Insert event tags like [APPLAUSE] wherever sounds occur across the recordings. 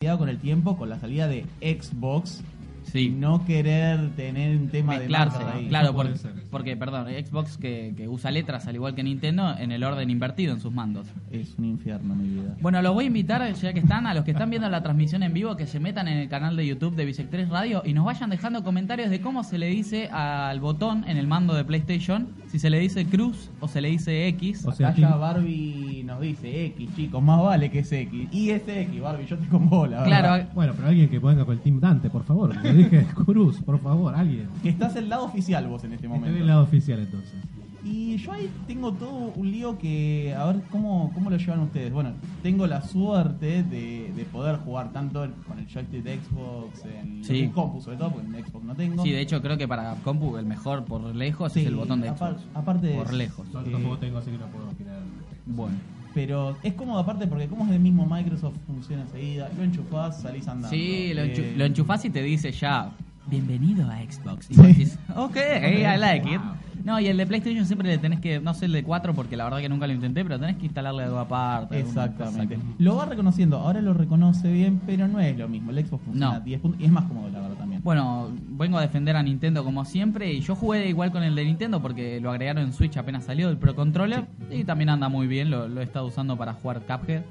Con el tiempo, con la salida de Xbox. Sí. No querer tener un tema Mezclarse, de marca ahí. claro, porque, perdón, Xbox que, que usa letras al igual que Nintendo en el orden invertido en sus mandos. Es un infierno mi vida. Bueno, los voy a invitar, ya que están, a los que están viendo la transmisión en vivo, que se metan en el canal de YouTube de Bisectres Radio y nos vayan dejando comentarios de cómo se le dice al botón en el mando de PlayStation, si se le dice cruz o se le dice X. O sea, Acá ya Barbie nos dice X, chicos, más vale que es X. Y es X, Barbie, yo estoy con bola. Claro, Bueno, pero alguien que ponga con el Team Dante, por favor. [LAUGHS] Dije Cruz, por favor, alguien. Que estás el lado oficial vos en este Estoy momento. del lado oficial entonces. Y yo ahí tengo todo un lío que, a ver, ¿cómo, cómo lo llevan ustedes? Bueno, tengo la suerte de, de poder jugar tanto el- con el joystick de Xbox en Sí. compu, sobre todo, porque en Xbox no tengo. Sí, de hecho creo que para compu el mejor por lejos Sí, es el botón de apar- Xbox. aparte de por eso. lejos. Yo Eh, tampoco tengo, así que no puedo opinar. Bueno. Pero es cómodo aparte porque como es del mismo Microsoft, funciona enseguida. Lo enchufás, salís andando. Sí, lo, enchu- Eh, lo enchufás y te dice ya, bienvenido a Xbox. Y vos decís, [LAUGHS] ok, I like it. No, y el de PlayStation siempre le tenés que, no sé el de 4 porque la verdad que nunca lo intenté, pero tenés que instalarle algo aparte. alguna Exactamente. Lo va reconociendo, ahora lo reconoce bien, pero no es lo mismo. El Xbox funciona No. 10 puntos y es más cómodo, la verdad. Bueno, vengo a defender a Nintendo como siempre y yo jugué igual con el de Nintendo porque lo agregaron en Switch apenas salió el Pro Controller y también anda muy bien, lo, lo he estado usando para jugar Cuphead,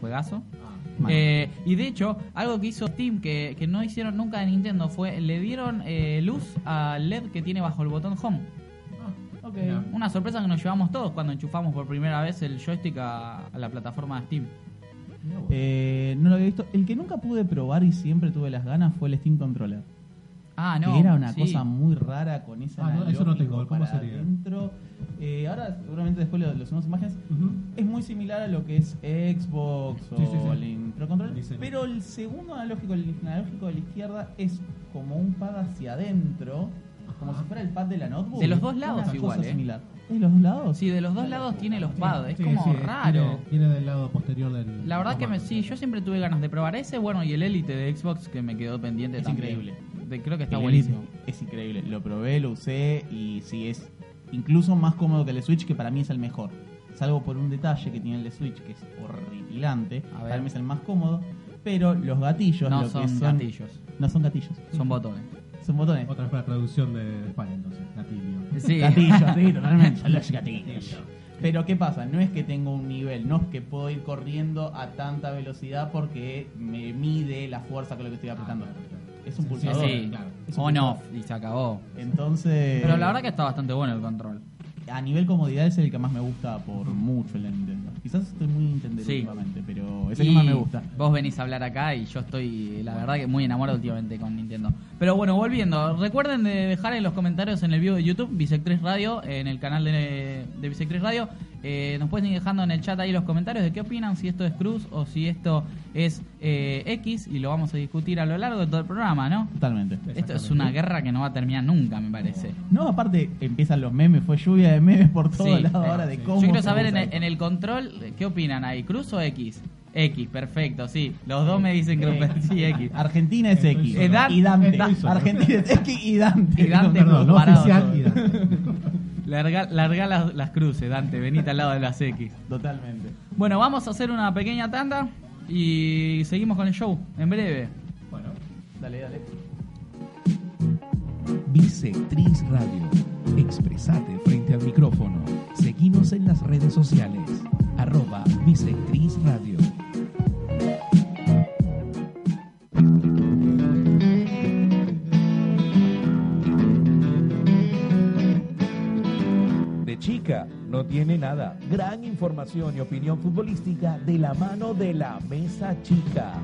juegazo. Mal. Eh, y de hecho, algo que hizo Steam que, que no hicieron nunca de Nintendo fue le dieron eh, luz al LED que tiene bajo el botón Home. Ok. Una sorpresa que nos llevamos todos cuando enchufamos por primera vez el joystick a, a la plataforma de Steam. Eh, no lo había visto. El que nunca pude probar y siempre tuve las ganas fue el Steam Controller. Ah, no. que era una sí. cosa muy rara con ese Ah, no, eso no tengo. ¿Cómo sería? adentro. Eh, ahora seguramente después lo, lo subimos imágenes. Es muy similar a lo que es Xbox o Sí, sí, sí. el Intro Control, pero el segundo analógico, el analógico de la izquierda, es como un pad hacia adentro, como si fuera el pad de la notebook. De los dos lados Una igual, cosa ¿eh? similar. ¿Es de los dos lados? Sí, de los dos lados tiene los pads, es Sí, como sí, raro. Tiene, tiene del lado posterior del. La verdad que me, sí, yo siempre tuve ganas de probar ese, bueno, y el Elite de Xbox que me quedó pendiente Es también. increíble. De- creo que está El buenísimo. Es increíble. Lo probé, lo usé y sí, es incluso más cómodo que el de Switch, que para mí es el mejor. Salvo por un detalle que tiene el de Switch, que es horripilante. A ver. Para mí es el más cómodo. Pero los gatillos, No lo son que son gatillos, No son gatillos. son botones. Son botones. Otra vez para traducción de España, entonces. Gatillo. Sí. [LAUGHS] Gatillos, sí, [LAUGHS] totalmente. Los gatillos. Pero ¿qué pasa? No es que tengo un nivel, no es que puedo ir corriendo a tanta velocidad porque me mide la fuerza con lo que estoy apretando. Es un Sí, pulsador. Sí, claro. Es un on pulsador. off y se acabó. Entonces. Pero la verdad que está bastante bueno el control. A nivel comodidad es el que más me gusta por mucho el de Nintendo. Quizás estoy muy Nintendo Sí. últimamente, pero es el Y que más me gusta. Vos venís a hablar acá y yo estoy, la verdad, que muy enamorado últimamente con Nintendo. Pero bueno, volviendo, recuerden de dejar en los comentarios en el video de YouTube, Bisectriz Radio, en el canal de, de Bisectriz Radio. Eh, nos pueden ir dejando en el chat ahí los comentarios de qué opinan, si esto es cruz o si esto es eh, X, y lo vamos a discutir a lo largo de todo el programa, ¿no? Totalmente. Esto es una guerra que no va a terminar nunca, me parece. No, aparte empiezan los memes, fue lluvia de memes por todos Sí. lados ahora de cómo. Yo quiero saber en el, en el control, ¿qué opinan ahí? ¿Cruz o X? X, perfecto, sí. Los dos me dicen que Eh, sí, X. [LAUGHS] Argentina es X. solo. Y Estoy Dante. [LAUGHS] Argentina es X y Dante. Y [LAUGHS] no oficial y Dante. Larga, larga las, las cruces, Dante, venite al lado de las X. Totalmente. Bueno, vamos a hacer una pequeña tanda y seguimos con el show en breve. Bueno. Dale, dale. Bisectriz Radio. Expresate frente al micrófono. Seguimos en las redes sociales. Arroba Bisectriz Radio. Chica no tiene nada. Gran información y opinión futbolística de la mano de la Mesa Chica.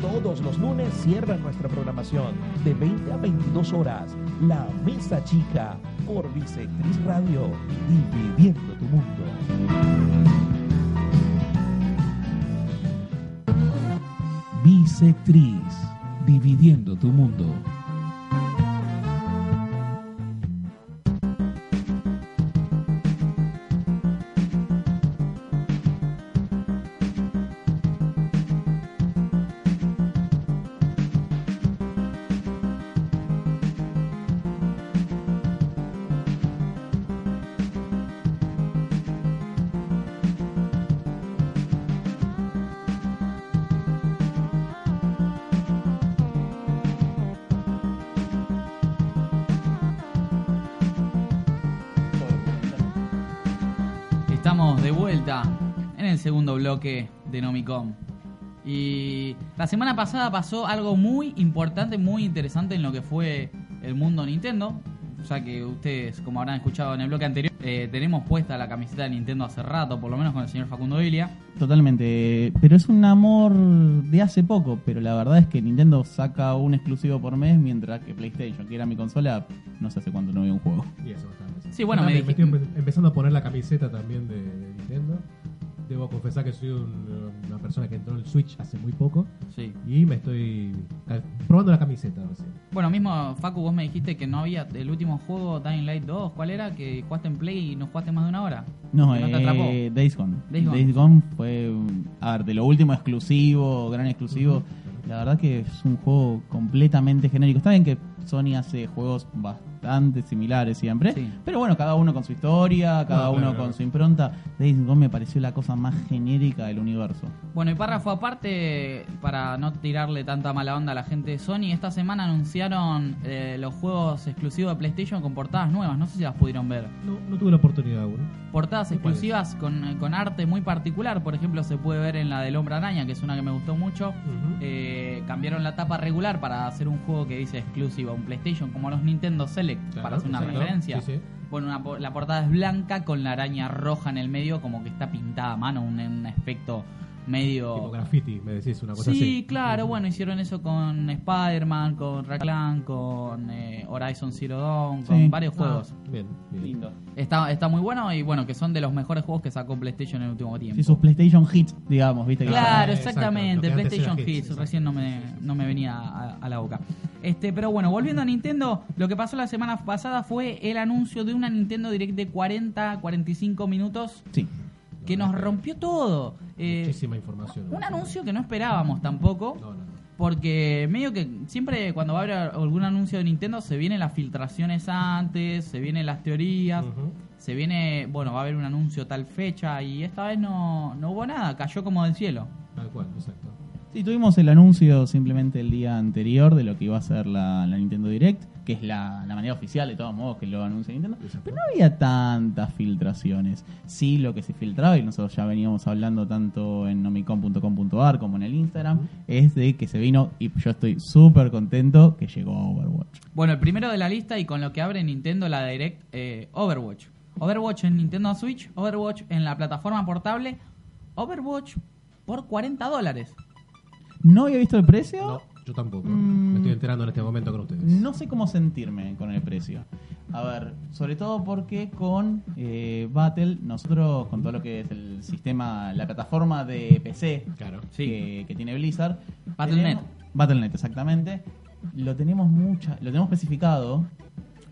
Todos los lunes cierra nuestra programación de 20 a 22 horas. La Mesa Chica por Bisectriz Radio. Dividiendo tu mundo. Bisectriz. dividiendo tu mundo. Y la semana pasada pasó algo muy importante, muy interesante en lo que fue el mundo Nintendo. Ya que ustedes, como habrán escuchado en el bloque anterior, eh, tenemos puesta la camiseta de Nintendo hace rato, por lo menos con el señor Facundo Vilia. Totalmente, pero es un amor de hace poco, pero la verdad es que Nintendo saca un exclusivo por mes, mientras que PlayStation, que era mi consola, no sé hace cuánto no había un juego. Y eso bastante. Sí, bueno, Ahora me me, estoy empe- empezando a poner la camiseta también de, de Nintendo. Debo confesar que soy un- una persona que entró en el Switch hace muy poco Sí. y me estoy probando la camiseta recién. Bueno, mismo, Facu, vos me dijiste que no había el último juego, Dying Light 2, ¿cuál era? Que jugaste en Play y no jugaste más de una hora. No, no te atrapó. eh, Days Gone. Days Days Gone. Fue, a ver, de lo último exclusivo, gran exclusivo. La verdad que es un juego completamente genérico. Está bien que Sony hace juegos bastante similares siempre, Sí. pero bueno, cada uno con su historia, cada No, uno claro, con claro. su impronta. Days Gone me pareció la cosa más genérica del universo. Bueno, y párrafo aparte, para no tirarle tanta mala onda a la gente de Sony, esta semana anunciaron eh, los juegos exclusivos de PlayStation con portadas nuevas, no sé si las pudieron ver. No, no tuve la oportunidad aún. Portadas exclusivas con, con arte muy particular, por ejemplo se puede ver en la del Hombre Araña, que es una que me gustó mucho. Eh, cambiaron la tapa regular para hacer un juego que dice exclusivo a un PlayStation, como los Nintendo Select, Claro, para hacer una referencia. Sí, sí. Bueno, una la portada es blanca con la araña roja en el medio, como que está pintada a mano, un, un aspecto medio... Tipo graffiti, me decís una cosa Sí, así. claro, bueno, hicieron eso con Spider-Man, con Raclan, con eh, Horizon Zero Dawn, con Sí. varios Ah, juegos. bien, bien. Lindo. Está, está muy bueno y bueno, que son de los mejores juegos que sacó PlayStation en el último tiempo. Sí, sus PlayStation Hits, digamos, viste que Claro, exactamente, que antes PlayStation hits, Hits, exacto. recién no me, no me venía a, a la boca. Este, pero bueno, volviendo a Nintendo, lo que pasó la semana pasada fue el anuncio de una Nintendo Direct de 40, 45 minutos Sí. Que nos rompió todo. Eh, Muchísima información. un anuncio que no esperábamos tampoco. No, no, no. Porque medio que siempre cuando va a haber algún anuncio de Nintendo se vienen las filtraciones antes, se vienen las teorías, se viene, bueno, va a haber un anuncio tal fecha y esta vez no, no hubo nada, cayó como del cielo. Tal cual, exacto. Sí, tuvimos el anuncio simplemente el día anterior de lo que iba a ser la, la Nintendo Direct, que es la, la manera oficial de todos modos que lo anuncia Nintendo. Pero no había tantas filtraciones. Sí, lo que se filtraba, y nosotros ya veníamos hablando tanto en nomicom.com.ar como en el Instagram, es de que se vino, y yo estoy súper contento, que llegó Overwatch. Bueno, el primero de la lista y con lo que abre Nintendo la Direct, eh, Overwatch. Overwatch en Nintendo Switch, Overwatch en la plataforma portable, Overwatch por 40 dólares. ¿No había visto el precio? No, yo tampoco. Mm. Me estoy enterando en este momento con ustedes. No sé cómo sentirme con el precio. A ver, sobre todo porque con eh, Battle, nosotros con todo lo que es el sistema, la plataforma de PC Claro. Sí. que, que tiene Blizzard, Battle.net. Battle.net, exactamente. Lo tenemos mucha, lo tenemos especificado.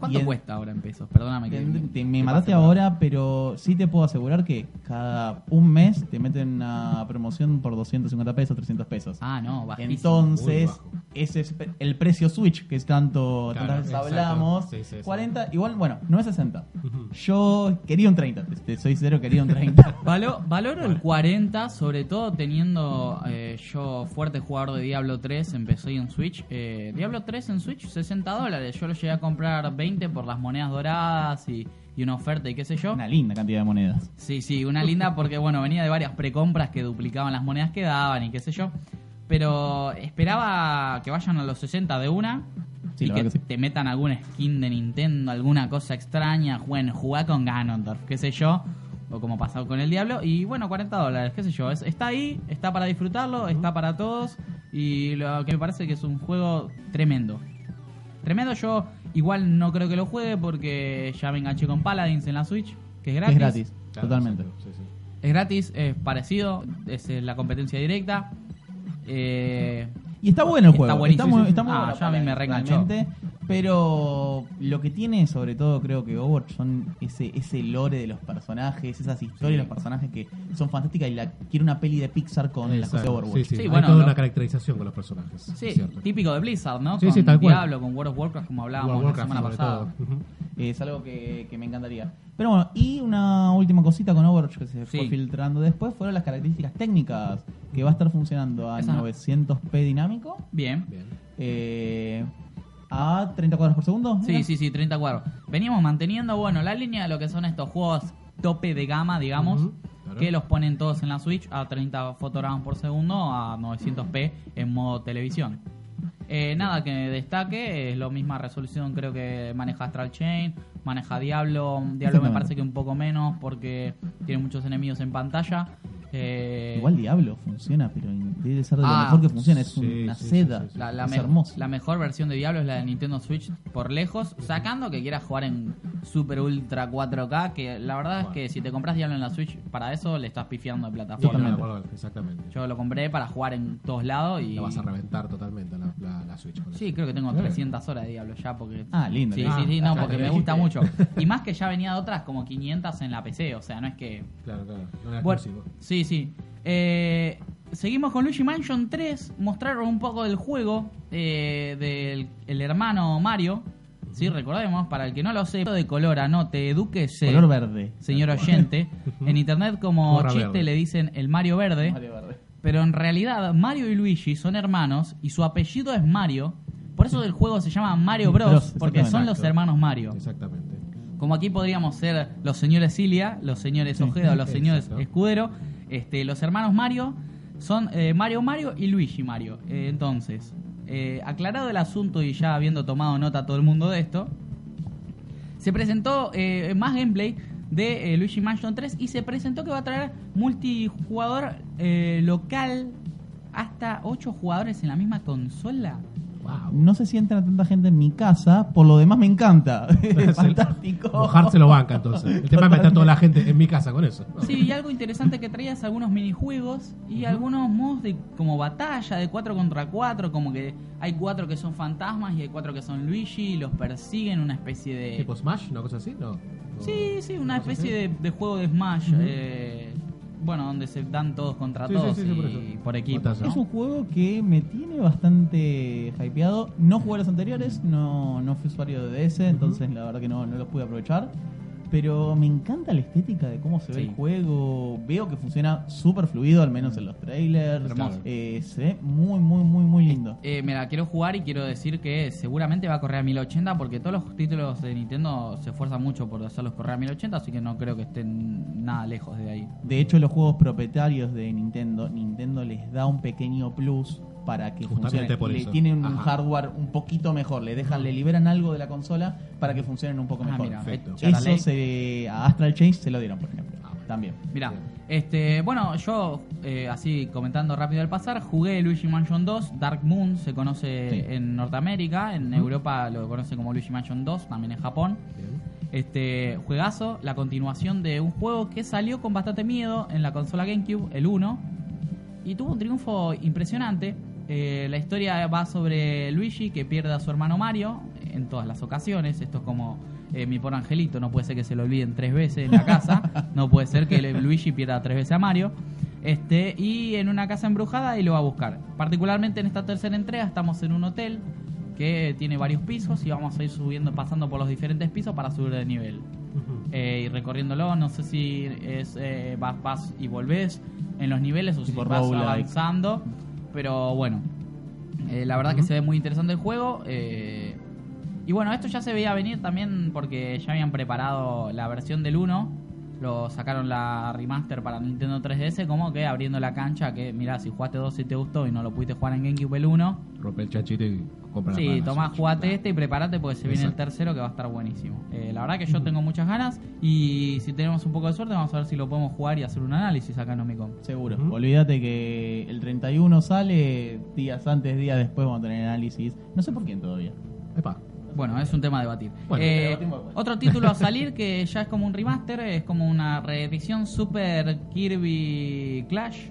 ¿Cuánto y en- cuesta ahora en pesos? Perdóname que... te- te- me ¿Qué mataste ahora, pero sí te puedo asegurar que cada un mes te meten una promoción por 250 pesos, 300 pesos. Ah, no, bajísimo. Entonces, ese es el precio Switch que es tanto Claro, tantas veces hablamos. Sí, sí, sí. 40, igual, bueno, no es 60. Ujú. Yo quería un 30, te, te soy cero, quería un 30. [LAUGHS] Valo- valoro el 40, sobre todo teniendo eh, yo fuerte jugador de Diablo 3, empecé en Switch. Eh, Diablo 3 en Switch, 60 dólares. Yo lo llegué a comprar 20 por las monedas doradas y, y una oferta y qué sé yo. Una linda cantidad de monedas. Sí, sí, una linda porque, bueno, venía de varias precompras que duplicaban las monedas que daban y qué sé yo. Pero esperaba que vayan a los 60 de una Sí, y que, verdad que sí. te metan algún skin de Nintendo, alguna cosa extraña. Bueno, jugá con Ganondorf, qué sé yo. O como pasado con el Diablo. Y bueno, 40 dólares, qué sé yo. Es- está ahí, está para disfrutarlo, está para todos. Y lo que me parece que es un juego tremendo. Tremendo, yo igual no creo que lo juegue porque ya me enganché con Paladins en la Switch, que es gratis. Es gratis, Claro, totalmente. exacto, sí, sí. Es gratis, es parecido, es eh, la competencia directa. Eh, Y está bueno el Está juego. buenísimo. muy, está muy Ah, bueno ya a mí me reenganchó. Pero lo que tiene, sobre todo, creo que Overwatch son ese, ese lore de los personajes, esas historias de los personajes que son fantásticas y la quiero una peli de Pixar con las cosas de. Overwatch. Sí, sí. Sí, Hay bueno, toda lo- una caracterización con los personajes. Sí, es cierto. típico de Blizzard, ¿no? Sí, con sí, tal cual. Diablo, con World of Warcraft, como hablábamos World la semana pasada. todo. Ujú. Es algo que, que me encantaría. Pero bueno, y una última cosita con Overwatch que se fue Sí. filtrando después fueron las características técnicas que va a estar funcionando a Esa no. 900p dinámico, Bien. Bien. eh, a 30 cuadros por segundo. Sí, sí, sí, 30 cuadros. Veníamos manteniendo, bueno, la línea de lo que son estos juegos tope de gama, digamos, claro. que los ponen todos en la Switch a 30 fotogramas por segundo a 900p en modo televisión. Eh, nada que destaque, es la misma resolución, creo que maneja Astral Chain, maneja Diablo. Diablo me parece que un poco menos porque tiene muchos enemigos en pantalla. Eh, Igual Diablo funciona, pero debe ser de lo Ah, mejor que funciona. Es sí, una sí, sí, seda. sí, sí. La, la es me- la mejor versión de Diablo es la de Nintendo Switch por lejos, sacando que quieras jugar en Super Ultra 4K, que la verdad es que si te compras Diablo en la Switch, para eso le estás pifiando de Sí, plataforma. Totalmente. bueno, exactamente. Yo lo compré para jugar en todos lados y... La vas a reventar totalmente la, la, Switch. con Sí, eso. creo que tengo Eh. 300 horas de Diablo ya porque... Ah, lindo. Sí, sí, sí, no, Ah, porque me gusta [LAUGHS] mucho. Y más que ya venía de otras como 500 en la PC, o sea, no es que... Claro, claro. No era Bueno, exclusivo. Sí, sí. Eh, seguimos con Luigi Mansion 3. Mostraron un poco del juego eh, del el hermano Mario. Sí, recordemos, para el que no lo sepa, de color, anote, edúquese, Color verde. señor oyente. En internet como chiste verde. le dicen el Mario verde. Mario verde. Pero en realidad Mario y Luigi son hermanos y su apellido es Mario. Por eso el juego se llama Mario Bros, Bros, porque son los hermanos Mario. Exactamente. Como aquí podríamos ser los señores Cilia, los señores Sí. Ojeda, los [LAUGHS] señores. Escudero, este, los hermanos Mario son eh, Mario Mario y Luigi Mario. Eh, entonces, eh, aclarado el asunto y ya habiendo tomado nota todo el mundo de esto, se presentó eh, más gameplay de Luigi Mansion 3 y se presentó que va a traer multijugador local hasta 8 jugadores en la misma consola. Wow. No sé si entra tanta gente en mi casa, por lo demás me encanta. [LAUGHS] [LAUGHS] Es fantástico. Mojarse lo banca entonces. El tema es meter toda la gente en mi casa con eso. Sí, y algo interesante que traías algunos minijuegos y algunos modos de como batalla de 4 contra 4, como que hay cuatro que son fantasmas y hay cuatro que son Luigi y los persiguen, una especie de... ¿Tipo Smash? ¿Una cosa así? No. Sí, sí, una ¿Cosa especie de juego de Smash. eh, bueno, donde se dan todos contra Sí, todos sí, sí, por y por equipos. Batalla. ¿no? Es un juego que me tiene bastante hypeado. No jugué a los anteriores, no, no fui usuario de DS, entonces la verdad que no, no los pude aprovechar. Pero me encanta la estética de cómo se ve Sí. el juego. Veo que funciona súper fluido, al menos en los trailers. Hermoso. Eh, se ve muy, muy, muy, muy lindo. Eh, mira, quiero jugar y quiero decir que seguramente va a correr a 1080 porque todos los títulos de Nintendo se esfuerzan mucho por hacerlos correr a 1080, así que no creo que estén nada lejos de ahí. De hecho, los juegos propietarios de Nintendo, Nintendo les da un pequeño plus para que Justamente funcione. por le eso. tienen un hardware un poquito mejor, le dejan, le liberan algo de la consola para que funcionen un poco Ah, mejor. mira, Perfecto. la ley. Eso se, a Astral Change se lo dieron, por ejemplo. También. Mira, este, bueno, yo eh, así comentando rápido al pasar, jugué Luigi Mansion 2, Dark Moon se conoce Sí. en Norteamérica, en Europa lo conoce como Luigi Mansion 2, también en Japón. Bien. Este juegazo, la continuación de un juego que salió con bastante miedo en la consola GameCube, el 1, y tuvo un triunfo impresionante. Eh, la historia va sobre Luigi que pierde a su hermano Mario en todas las ocasiones. Esto es como eh, mi por angelito, no puede ser que se lo olviden tres veces en la casa, [LAUGHS] no puede ser que Luigi pierda tres veces a Mario. Este, y en una casa embrujada y lo va a buscar. Particularmente en esta tercera entrega estamos en un hotel que tiene varios pisos y vamos a ir subiendo, pasando por los diferentes pisos para subir de nivel. Eh, y recorriéndolo, no sé si es eh, vas, vas y volvés en los niveles o si vas avanzando. Pero bueno, eh, la verdad que se ve muy interesante el juego. eh, y bueno, esto ya se veía venir también porque ya habían preparado la versión del 1. Lo sacaron la remaster para Nintendo 3DS, como que abriendo la cancha. Que mira, si jugaste 2 y te gustó y no lo pudiste jugar en GameCube el 1, Rompe el chanchito y compra la Sí, tomá, jugate Claro. este y prepárate porque se viene el tercero que va a estar buenísimo. Eh, la verdad que yo tengo muchas ganas y si tenemos un poco de suerte vamos a ver si lo podemos jugar y hacer un análisis acá en Omicom. Seguro. Ujú. Olvídate que el 31 sale, días antes, días después vamos a tener análisis. No sé por quién todavía. Epa. Bueno, es un tema a debatir. Bueno, Eh, otro título a salir que ya es como un remaster, es como una reedición Super Kirby Clash.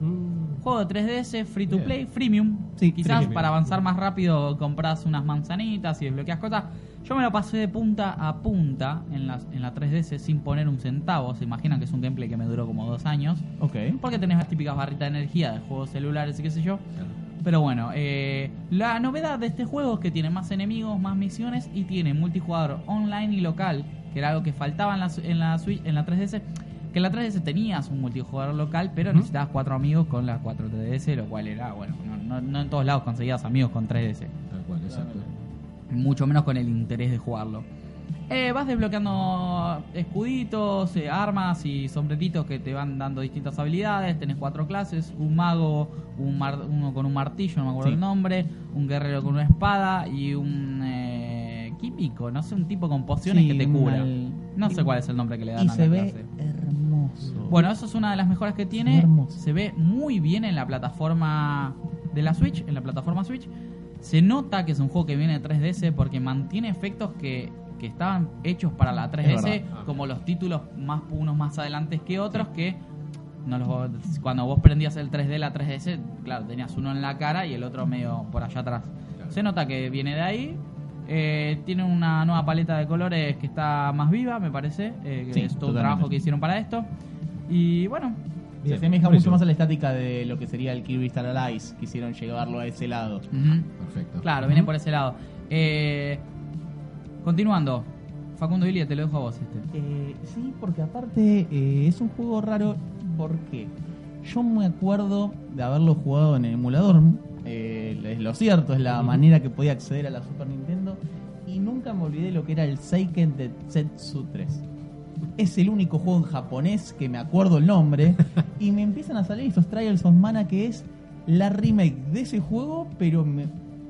Mm, Juego de 3DS, free to play, freemium. Sí, Quizás freemium. para avanzar más rápido compras unas manzanitas y desbloqueas cosas. Yo me lo pasé de punta a punta en la, en la 3DS sin poner un centavo. Se imaginan que es un gameplay que me duró como dos años. Ok. Porque tenés las típicas barritas de energía de juegos celulares y qué sé yo. Pero bueno, eh, la novedad de este juego es que tiene más enemigos, más misiones y tiene multijugador online y local, que era algo que faltaba en la, en la Switch, en la 3DS. Que en la 3DS tenías un multijugador local, pero necesitabas cuatro amigos con las 4 3DS, lo cual era, bueno, no, no- no en todos lados conseguías amigos con 3DS Tal cual, exacto. mucho menos con el interés de jugarlo. Eh, vas desbloqueando escuditos, eh, armas y sombreritos que te van dando distintas habilidades. Tenés cuatro clases: un mago, un mar- uno con un martillo, no me acuerdo Sí. el nombre, un guerrero con una espada y un eh, químico, no sé, un tipo con pociones Sí, que te cura. No sé cuál es el nombre que le dan Y a se la ve clase. hermoso. Bueno, eso es una de las mejoras que tiene. hermoso. Se ve muy bien en la plataforma de la Switch, en la plataforma Switch. Se nota que es un juego que viene de 3DS porque mantiene efectos que, que estaban hechos para la 3DS, verdad. como los títulos más unos más adelantes que otros que no los, cuando vos prendías el 3D la 3DS, claro, tenías uno en la cara y el otro medio por allá atrás. Se nota que viene de ahí. Eh, tiene una nueva paleta de colores que está más viva, me parece. eh, que Sí, es todo un trabajo que hicieron para esto. Y bueno, Se asemeja mucho más a la estática de lo que sería el Kirby Star Allies. Quisieron llevarlo a ese lado. Perfecto. claro, viene por ese lado. Eh, continuando, Facundo Ilia, te lo dejo a vos este. Eh, sí, porque aparte eh, es un juego raro. porque Yo me acuerdo de haberlo jugado en el emulador. eh, es lo cierto, es la manera que podía acceder a la Super Nintendo. Y nunca me olvidé lo que era el Seiken de Setsu 3. Es el único juego en japonés que me acuerdo el nombre. [LAUGHS] y me empiezan a salir estos Trials of Mana que es la remake de ese juego, pero me-.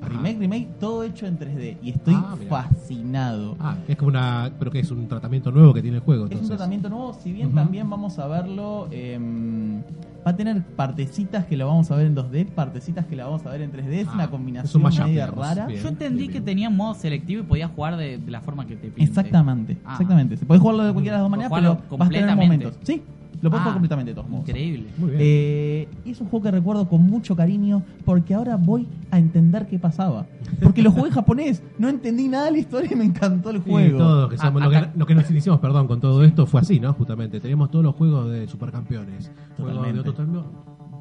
Remake, remake, todo hecho en 3D. Y estoy Ah, fascinado. Ah, es como una. Pero que es un tratamiento nuevo que tiene el juego. Es un tratamiento nuevo, si bien también vamos a verlo. em, va a tener partecitas que lo vamos a ver en 2D, partecitas que la vamos a ver en 3D. Es Ah, una es un combinación mashup, media digamos. rara. Bien, Yo entendí bien, que tenía modo selectivo y podías jugar de, de la forma que te pinte. Exactamente, Ah. exactamente. Se puede jugarlo de cualquiera de las dos maneras, pero vas a tener momentos. Sí, lo puedes Ah, jugar completamente de todos modos. Increíble. Muy bien. Eh, y es un juego que recuerdo con mucho cariño porque ahora voy a entender qué pasaba. Porque lo jugué en japonés, no entendí nada de la historia y me encantó el Sí, juego. todos que somos- Ah, lo, que, acá- lo que nos iniciamos, perdón, con todo esto fue así, ¿no? Justamente. Teníamos todos los juegos de supercampeones. Juegos de Totalmente.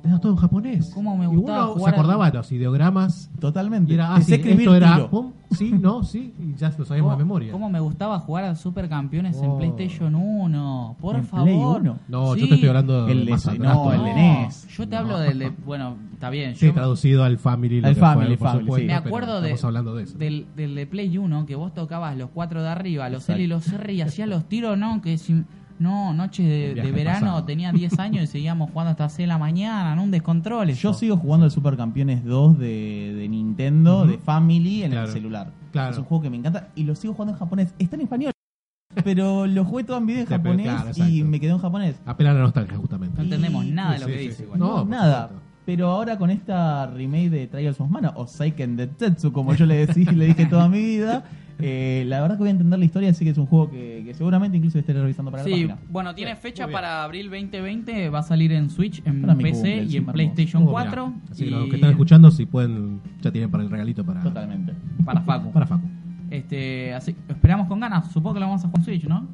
Teníamos todo en japonés. ¿Cómo me Y gustaba uno jugar se acordaba de los ideogramas. Totalmente. Y era, ah, sí, escribir esto era, pum, sí, no, sí, y ya lo sabemos ¿Cómo, de memoria. cómo me gustaba jugar al Supercampeones en Oh. PlayStation 1? Por ¿En favor. Play 1? No, Sí. yo te estoy hablando El de de- más atrás no, el de NES. Yo te No. hablo del de. Bueno, está bien. Sí, yo traducido al Family. Al que fue, Family, Family, supuesto, sí. me acuerdo de, Estamos hablando de eso. Del, del de Play 1 que vos tocabas los cuatro de arriba, los Exacto. L y los R y hacías los tiros, ¿no? Que si. No, noche de, de verano, pasado. tenía 10 [LAUGHS] años y seguíamos jugando hasta 6 de la mañana, ¿no? Un descontrol. Yo sigo jugando el Supercampeones 2 de, de Nintendo, de Family, en Claro. el celular. Claro. Es un juego que me encanta y lo sigo jugando en japonés. Está en español, [LAUGHS] pero lo jugué todo en video en japonés claro, y me quedó en japonés. Apela a la nostalgia, justamente. No entendemos Y- nada de lo Sí, que sí, dice sí. igual. No, nada. supuesto. Pero ahora con esta remake de Trials of Mana, o Seiken de Tetsu, como yo le, decí, le dije toda mi vida, [LAUGHS] eh, la verdad que voy a entender la historia, así que es un juego que, que seguramente incluso estaré revisando para la Sí, página. bueno, tiene fecha para abril 2020, va a salir en Switch, en Para mi PC cumple, y en encima PlayStation Oh, mirá. 4 Así que los que están escuchando, si pueden, ya tienen para el regalito para, Totalmente. para Facu. para Facu. Este, así esperamos con ganas, supongo que lo vamos a jugar en Switch, ¿no?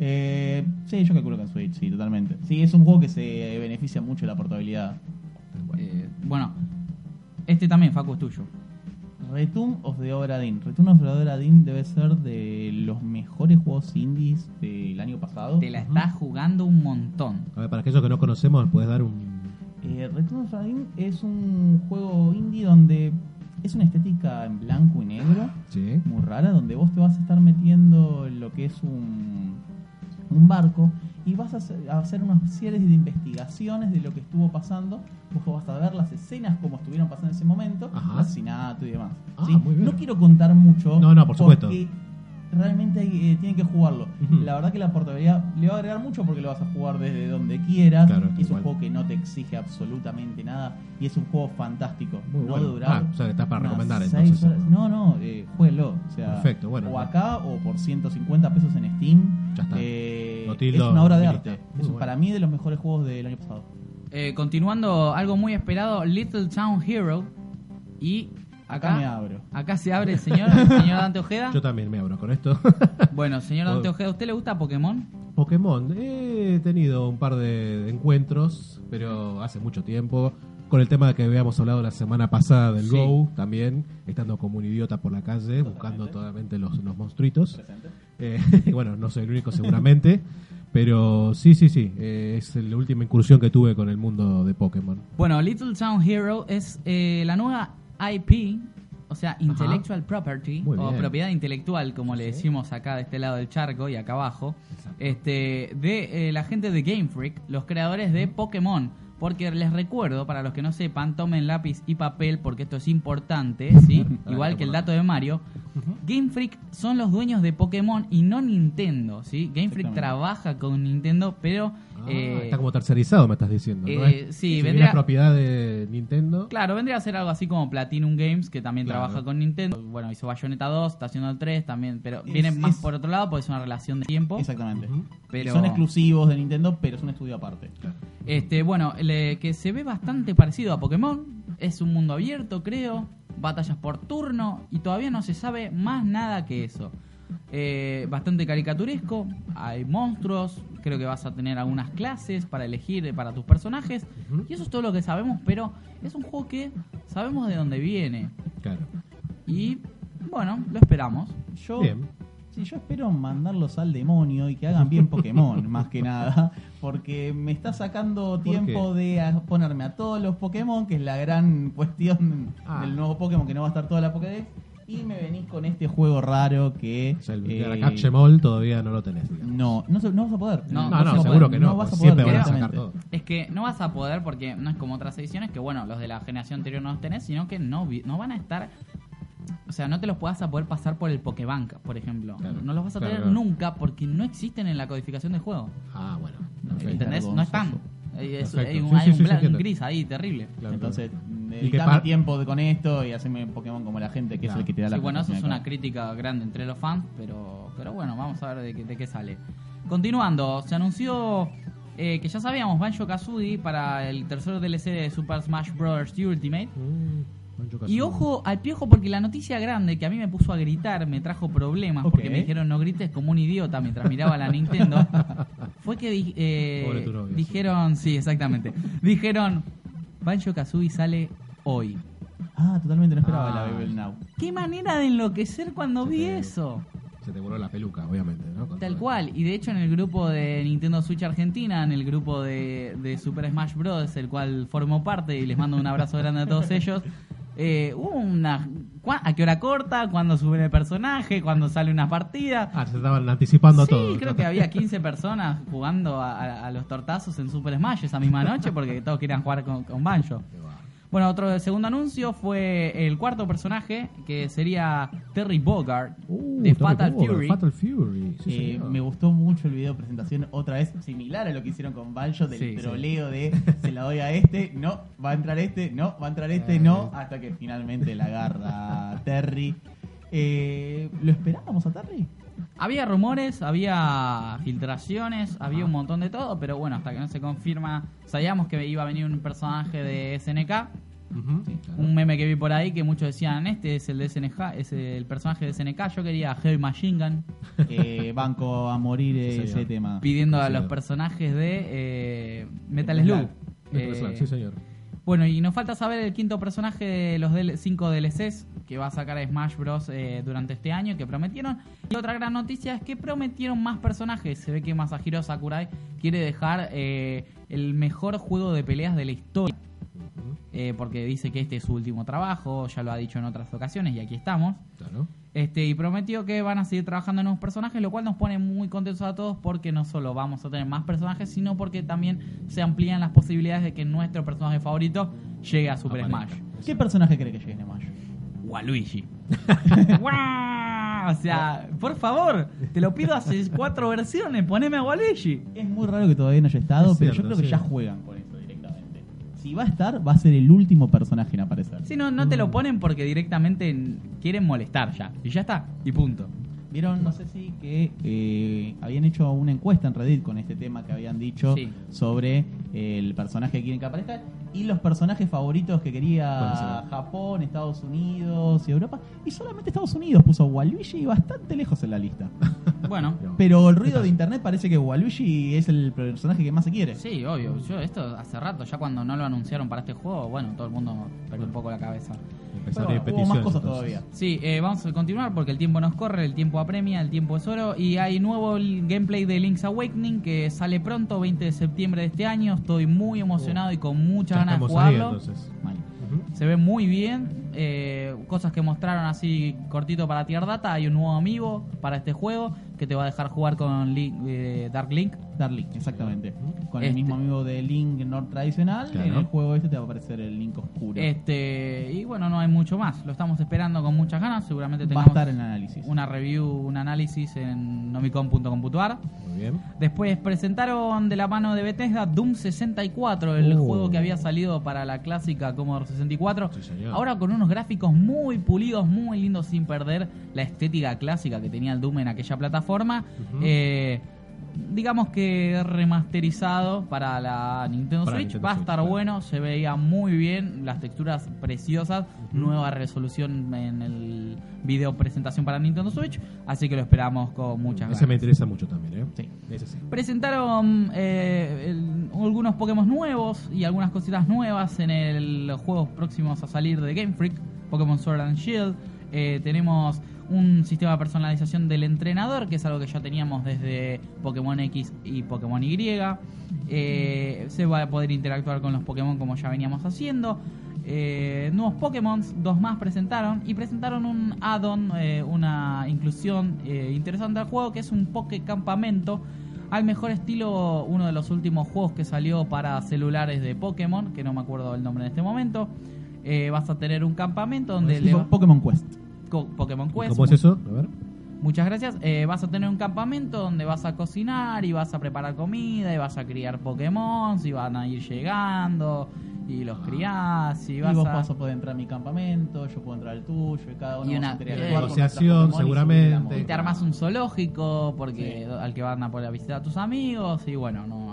Eh, sí, yo calculo que en Switch, sí, totalmente. Sí, es un juego que se beneficia mucho de la portabilidad. Eh, bueno, este también, Facu, es tuyo. Return of the Obra Dinn. Return of the Obra Dinn debe ser de los mejores juegos indies del año pasado. Te la estás jugando un montón. A ver, para aquellos que no conocemos, puedes dar un. Eh, Return of the Dinn es un juego indie donde es una estética en blanco y negro, Sí. muy rara, donde vos te vas a estar metiendo en lo que es un, un barco y vas a hacer, una serie de investigaciones de lo que estuvo pasando. Vos vas a ver las escenas como estuvieron pasando en ese momento, Ajá. asesinato y demás. Ah, ¿sí? muy bien. No quiero contar mucho. No, no, por supuesto. porque Realmente eh, tienen que jugarlo. La verdad que la portabilidad le va a agregar mucho porque lo vas a jugar desde donde quieras. Claro, es un juego que no te exige absolutamente nada. Y es un juego fantástico. Muy no bueno. durar Ah, o sea, está para recomendar, entonces, horas. No, no, eh, jueguelo. O sea, Perfecto, bueno. o acá o por 150 pesos en Steam. Ya está. Eh, Lo es una obra de arte. Es bueno. para mí de los mejores juegos del año pasado. Eh, continuando, algo muy esperado, Little Town Hero. Y acá, Acá me abro. acá se abre el señor, el señor Dante Ojeda. [LAUGHS] Yo también me abro con esto. [LAUGHS] Bueno, señor Dante Ojeda, ¿a usted le gusta Pokémon? Pokémon, he tenido un par de encuentros, pero hace mucho tiempo. Con el tema de que habíamos hablado la semana pasada del Sí. Go, también, estando como un idiota por la calle, buscando totalmente los, los monstruitos. Eh, [LAUGHS] y bueno, no soy el único seguramente, [LAUGHS] pero sí, sí, sí, eh, es la última incursión que tuve con el mundo de Pokémon. Bueno, Little Town Hero es eh, la nueva IP, o sea, Intellectual Property, o propiedad intelectual, como le decimos acá de este lado del charco y acá abajo, este, de eh, la gente de Game Freak, los creadores de Pokémon. Porque les recuerdo, para los que no sepan, tomen lápiz y papel porque esto es importante, [LAUGHS] ¿sí? Igual que el dato de Mario. Game Freak son los dueños de Pokémon y no Nintendo, ¿sí? Game Freak trabaja con Nintendo, pero... Ah, eh, está como tercerizado, me estás diciendo. ¿no? eh, Es- sí, si vendría- propiedad de Nintendo. Claro, vendría a ser algo así como Platinum Games, que también Claro. trabaja con Nintendo. Bueno, hizo Bayonetta 2, está haciendo el 3 también, pero Es- viene más es- por otro lado porque es una relación de tiempo. Exactamente. Pero- Son exclusivos de Nintendo, pero es un estudio aparte. Este, bueno, le- que se ve bastante parecido a Pokémon. Es un mundo abierto, creo. Batallas por turno. Y todavía no se sabe más nada que eso. Eh, bastante caricaturesco. Hay monstruos. Creo que vas a tener algunas clases para elegir para tus personajes. Y eso es todo lo que sabemos. Pero es un juego que sabemos de dónde viene. Claro. Y bueno, lo esperamos. Yo, Bien. sí, yo espero mandarlos [LAUGHS] al demonio y que hagan bien Pokémon, [LAUGHS] más que nada. Porque me está sacando tiempo de ponerme a todos los Pokémon, que es la gran [LAUGHS] cuestión Ah. del nuevo Pokémon, que no va a estar toda la Pokédex. Y me venís con este juego raro que. O sea, el eh, de la Catchemol todavía no lo tenés. digamos. no, no, se- no vas a poder. No, No, no no, se seguro que no. vas a poder siempre van a sacar todo. Es que no vas a poder porque no es como otras ediciones que, bueno, los de la generación anterior no los tenés, sino que no, no van a estar. O sea, no te los puedas a poder pasar por el Pokébank, por ejemplo. Claro. no los vas a Claro, tener claro. nunca porque no existen en la codificación del juego. Ah, bueno. No. ¿Entendés? No están. Hay, es- hay un, Sí, hay sí, un sí, bla- sí, entiendo. un gris ahí terrible. Claro, Entonces. Dedicame tiempo de- con esto y haceme Pokémon como la gente, que Claro. es el que te da la Sí, bueno, eso es una crítica grande entre los fans, pero, pero bueno, vamos a ver de qué, de qué sale. Continuando, se anunció eh, que ya sabíamos Banjo Kazooie para el tercer DLC de Super Smash Bros. Ultimate. Mm. Y ojo al piojo porque la noticia grande que a mí me puso a gritar me trajo problemas porque me dijeron no grites como un idiota mientras miraba la Nintendo [LAUGHS] fue que di- eh, Pobre tu novio, dijeron sí exactamente dijeron Banjo Kazooie sale hoy Ah, totalmente no esperaba Ah. la Babel Now. qué manera de enloquecer cuando vi te- eso Se te voló la peluca, obviamente, ¿no? Con Tal todo. cual, y de hecho en el grupo de Nintendo Switch Argentina, en el grupo de, de Super Smash Bros., el cual formo parte y les mando un abrazo grande a todos ellos, [LAUGHS] eh, una... ¿cuá- ¿A qué hora corta? ¿Cuándo suben el personaje? ¿Cuándo sale una partida? Ah, se estaban anticipando sí, todo. creo que había [LAUGHS] 15 personas jugando a, a- a los tortazos en Super Smash esa misma noche porque todos querían jugar con, con Banjo. Bueno, otro segundo anuncio fue el cuarto personaje, que sería Terry Bogard, Uh, de Terry Fatal Fury. Fatal Fury. Sí, Eh, me gustó mucho el video de presentación, otra vez similar a lo que hicieron con Banjo, del Sí, troleo de se la doy a este, no, va a entrar este, no, va a entrar este, no, hasta que finalmente la agarra Terry. Eh, ¿Lo esperábamos a Terry? Había rumores, había filtraciones, había un montón de todo, pero bueno, hasta que no se confirma, sabíamos que iba a venir un personaje de SNK, sí, claro. un meme que vi por ahí que muchos decían, este es el de SNK, es el personaje de SNK, yo quería a Heavy Machine Gun, [LAUGHS] Eh, banco a morir Sí, ese señor. tema. pidiendo a los personajes de eh, Metal Metal Slug. Metal Eh, Slug, sí, señor. Bueno, y nos falta saber el quinto personaje de los 5 DLCs que va a sacar Smash Bros. eh, durante este año que prometieron. Y otra gran noticia es que prometieron más personajes. Se ve que Masahiro Sakurai quiere dejar eh, el mejor juego de peleas de la historia. Eh, porque dice que este es su último trabajo, ya lo ha dicho en otras ocasiones y aquí estamos. Claro. Este, y prometió que van a seguir trabajando en nuevos personajes, lo cual nos pone muy contentos a todos porque no solo vamos a tener más personajes, sino porque también se amplían las posibilidades de que nuestro personaje favorito llegue a Super. Smash. ¿Qué personaje cree que llegue en Smash? Waluigi. [LAUGHS] O sea, por favor, te lo pido hace cuatro versiones, poneme a Waluigi. Es muy raro que todavía no haya estado, Es pero cierto, yo creo que sí. ya juegan con. Si va a estar, va a ser el último personaje en aparecer. Si no, no te lo ponen porque directamente quieren molestar ya. Y ya está, y punto. Vieron, no sé si que eh, habían hecho una encuesta en Reddit con este tema que habían dicho Sí. sobre el personaje que quieren que aparezca y los personajes favoritos que quería Buenísimo. Japón, Estados Unidos y Europa. Y solamente Estados Unidos puso Waluigi bastante lejos en la lista. [LAUGHS] Bueno, Pero el ruido de internet parece que Waluigi es el personaje que más se quiere. sí, obvio. Yo esto hace rato, ya cuando no lo anunciaron para este juego, bueno, todo el mundo perdió un poco la cabeza. Pero a ir hubo más cosas entonces. todavía. Sí, eh, vamos a continuar porque el tiempo nos corre, el tiempo apremia, el tiempo es oro y hay nuevo l- gameplay de Link's Awakening que sale pronto, 20 de septiembre de este año. Estoy muy emocionado y con muchas De ahí, jugarlo. Se ve muy bien. eh, cosas que mostraron así cortito para Tier Data. Hay un nuevo amigo para este juego que te va a dejar jugar con Link- eh, Dark Link. Dark Link, exactamente. Con el Este- mismo amigo de Link no tradicional, Claro. en el juego este te va a aparecer el Link oscuro. Este y bueno, no hay mucho más. Lo estamos esperando con muchas ganas. Seguramente va a tengamos estar en análisis. una review, un análisis en nomicom.com.ar. Muy bien. Después presentaron de la mano de Bethesda Doom 64, el Uh. juego que había salido para la clásica Commodore 64. Sí. Ahora con unos gráficos muy pulidos, muy lindos, sin perder la estética clásica que tenía el Doom en aquella plataforma. Eh, digamos que remasterizado para la Nintendo Para Switch. Nintendo Va a Switch, estar claro. bueno, se veía muy bien, las texturas preciosas, nueva resolución en el video presentación para Nintendo Switch, así que lo esperamos con muchas Ese me ganas. interesa mucho también, ¿eh? Sí. Ese sí. Presentaron eh, el- algunos Pokémon nuevos y algunas cositas nuevas en el, los juegos próximos a salir de Game Freak, Pokémon Sword and Shield. Eh, tenemos un sistema de personalización del entrenador, que es algo que ya teníamos desde Pokémon X y Pokémon Y. Eh, se va a poder interactuar con los Pokémon como ya veníamos haciendo. Eh, nuevos Pokémon, dos más presentaron y presentaron un add-on, eh, una inclusión interesante al juego que es un Poké Campamento al mejor estilo uno de los últimos juegos que salió para celulares de Pokémon, que no me acuerdo el nombre en este momento. Eh, vas a tener un campamento donde le Pokémon Quest. Co- Pokémon ¿Y Quest. ¿Cómo es eso? A ver. Muchas gracias. Eh, vas a tener un campamento donde vas a cocinar y vas a preparar comida y vas a criar Pokémon y van a ir llegando y los criás y Y vas vos a... vas a poder entrar a mi campamento, yo puedo entrar al tuyo, y cada uno Y una- eh, negociación, y seguramente. Y te armas un zoológico porque al que van a poder visitar a tus amigos y bueno, no,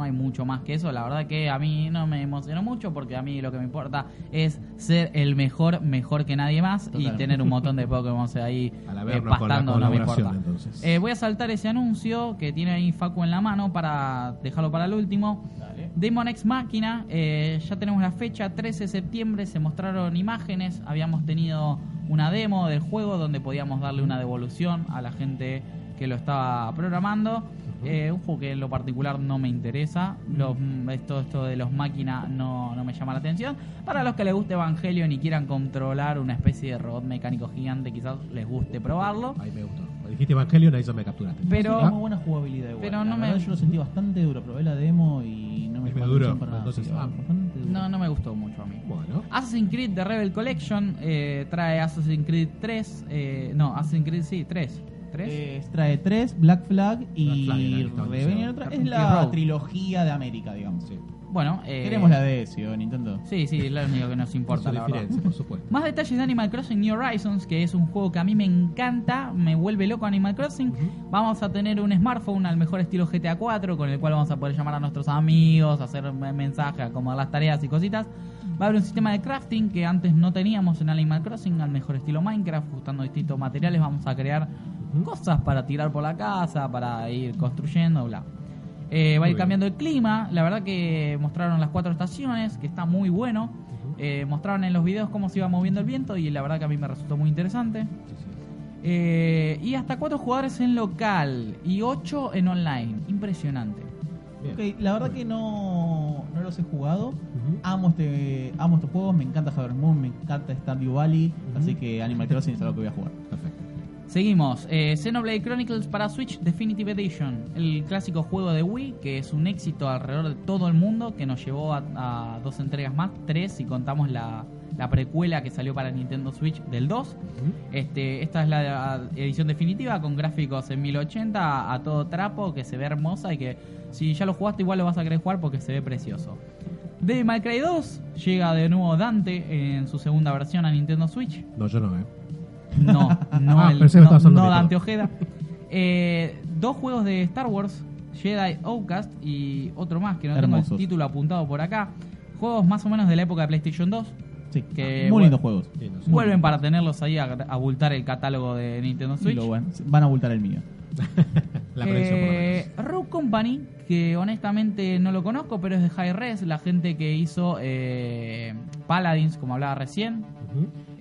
no, hay mucho más que eso. La verdad que a mí no me emocionó mucho porque a mí lo que me importa es ser el mejor, mejor que nadie más y tener un [LAUGHS] montón de Pokémon ahí eh, pastando, no me importa. Eh, voy a saltar ese anuncio que tiene ahí Facu en la mano para dejarlo para el último. Dale. Demon X Máquina, eh, ya tenemos la fecha, 13 de septiembre, se mostraron imágenes, habíamos tenido una demo del juego donde podíamos darle una devolución a la gente que lo estaba programando. Eh, un juego que en lo particular no me interesa, Los- esto, esto de los máquinas no, no me llama la atención. Para los que les guste Evangelion y quieran controlar una especie de robot mecánico gigante, quizás les guste probarlo. Ahí me gustó. Cuando dijiste Evangelion, ahí ya me capturaste. Pero- Tiene muy buena jugabilidad igual. pero La no me- verdad, Yo lo sentí bastante duro. Probé la demo y no me nada. Sí, ah. No, no me gustó mucho a mí. Bueno. Assassin's Creed The Rebel Collection eh, trae Assassin's Creed 3. eh, no, Assassin's Creed sí, 3. ¿3? Eh, trae 3, Black Flag y Black Flag Rebellion. Es la trilogía de América, digamos. Sí. bueno, eh, Queremos la de Ezio, Nintendo. Sí, sí, es lo único que nos importa, la verdad. diferencia, por supuesto. Más detalles de Animal Crossing New Horizons, que es un juego que a mí me encanta, me vuelve loco Animal Crossing. Vamos a tener un smartphone al mejor estilo GTA 4, con el cual vamos a poder llamar a nuestros amigos, hacer me- mensajes, acomodar las tareas y cositas. Va a haber un sistema de crafting que antes no teníamos en Animal Crossing, al mejor estilo Minecraft, usando distintos materiales vamos a crear cosas para tirar por la casa, para ir construyendo, bla. Eh, va a ir cambiando el clima. La verdad que mostraron las cuatro estaciones, que está muy bueno. Eh, mostraron en los videos cómo se iba moviendo el viento y la verdad que a mí me resultó muy interesante. Eh, y hasta cuatro jugadores en local y ocho en online. Impresionante. Bien. Ok, la verdad que no, no los he jugado. Amo este amo estos juegos, me encanta Harvest Moon, me encanta Stardew Valley, Ujú. así que Animal Crossing es algo que voy a jugar. Perfecto. Seguimos. Eh, Xenoblade Chronicles para Switch Definitive Edition. El clásico juego de Wii que es un éxito alrededor de todo el mundo. Que nos llevó a, a dos entregas más. Tres si contamos la, la precuela que salió para Nintendo Switch del 2. Ujú. Este, esta es la edición definitiva con gráficos en 1080 a, a todo trapo, que se ve hermosa y que si ya lo jugaste igual lo vas a querer jugar porque se ve precioso. May Cry 2 llega de nuevo Dante en su segunda versión a Nintendo Switch. No, yo no, ¿eh? No, no, [LAUGHS] Ah, el, no, no de Dante. Ojeda. Eh, dos juegos de Star Wars, Jedi Outcast y otro más que no tengo el título apuntado por acá. Juegos más o menos de la época de PlayStation 2. Sí, Que muy bueno. lindos juegos. Vuelven para tenerlos ahí a abultar el catálogo de Nintendo Switch. lo bueno, van a abultar el mío. [LAUGHS] La por Eh. Rogue Company, que honestamente no lo conozco, pero es de High Res, la gente que hizo eh, Paladins, como hablaba recién.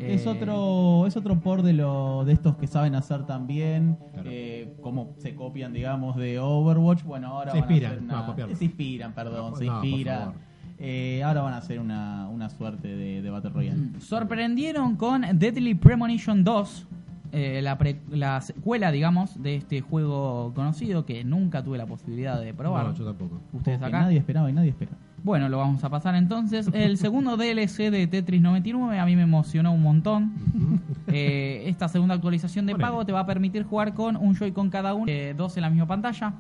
Eh, otro es otro por de lo de estos que saben hacer también Claro. eh, como se copian digamos de Overwatch bueno ahora Se van a inspiran, hacer no, una, copiarlo. se inspiran perdón No, se no, inspiran. Eh, ahora van a hacer una, una suerte de, de Battle Royale Mm. Sorprendieron con Deadly Premonition 2, eh, la, pre- la secuela, digamos, de este juego conocido que nunca tuve la posibilidad de probar. No, yo tampoco. Ustedes acá. nadie esperaba y nadie espera Bueno, lo vamos a pasar entonces. El segundo DLC de Tetris 99 a mí me emocionó un montón. Eh, esta segunda actualización de pago te va a permitir jugar con un Joy-Con cada uno, eh, dos en la misma pantalla.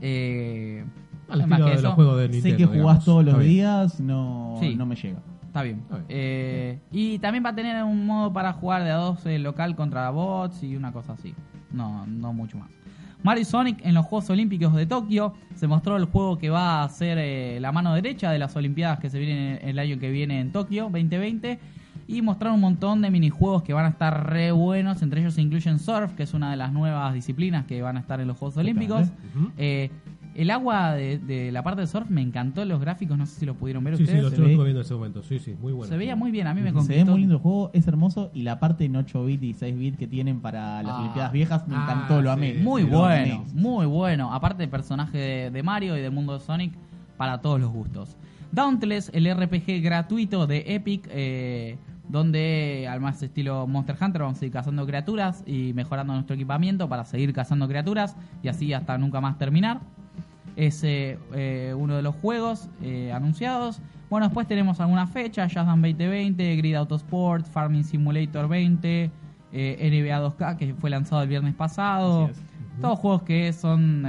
Eh, Al más estilo que de eso, los juegos de Nintendo. sé que jugás digamos. todos los Está bien. días no, Sí. no me llega Está bien. Está bien. Eh, y también va a tener un modo para jugar de a dos eh, local contra bots y una cosa así. No, no mucho más. Mario y Sonic en los Juegos Olímpicos de Tokio. Se mostró el juego que va a ser eh, la mano derecha de las Olimpiadas que se vienen el año que viene en Tokio 2020. Y mostraron un montón de minijuegos que van a estar re buenos. Entre ellos se incluyen Surf, que es una de las nuevas disciplinas que van a estar en los Juegos Olímpicos. Eh, el agua de, de la parte de surf me encantó los gráficos. No sé si los pudieron ver Sí, sí, ustedes. lo se yo lo ve- estuve viendo en ese momento. Sí, sí, muy bueno. Se veía muy bien, a mí me se conquistó. ve muy lindo el juego es hermoso y la parte en 8 bit y 6 bit que tienen para las Ah. Olimpiadas viejas me Ah, encantó lo amé sí. Muy Lo bueno, amé. muy bueno. Aparte el personaje de, de Mario y del mundo de Sonic para todos los gustos. Dauntless, el RPG gratuito de Epic, eh, donde al más estilo Monster Hunter vamos a ir cazando criaturas y mejorando nuestro equipamiento para seguir cazando criaturas y así hasta nunca más terminar. Es eh, eh, uno de los juegos eh, anunciados. Bueno, después tenemos algunas fechas, Jazz Dance 2020, Grid Autosport, Farming Simulator 20, eh, NBA 2K que fue lanzado el viernes pasado. Todos juegos que son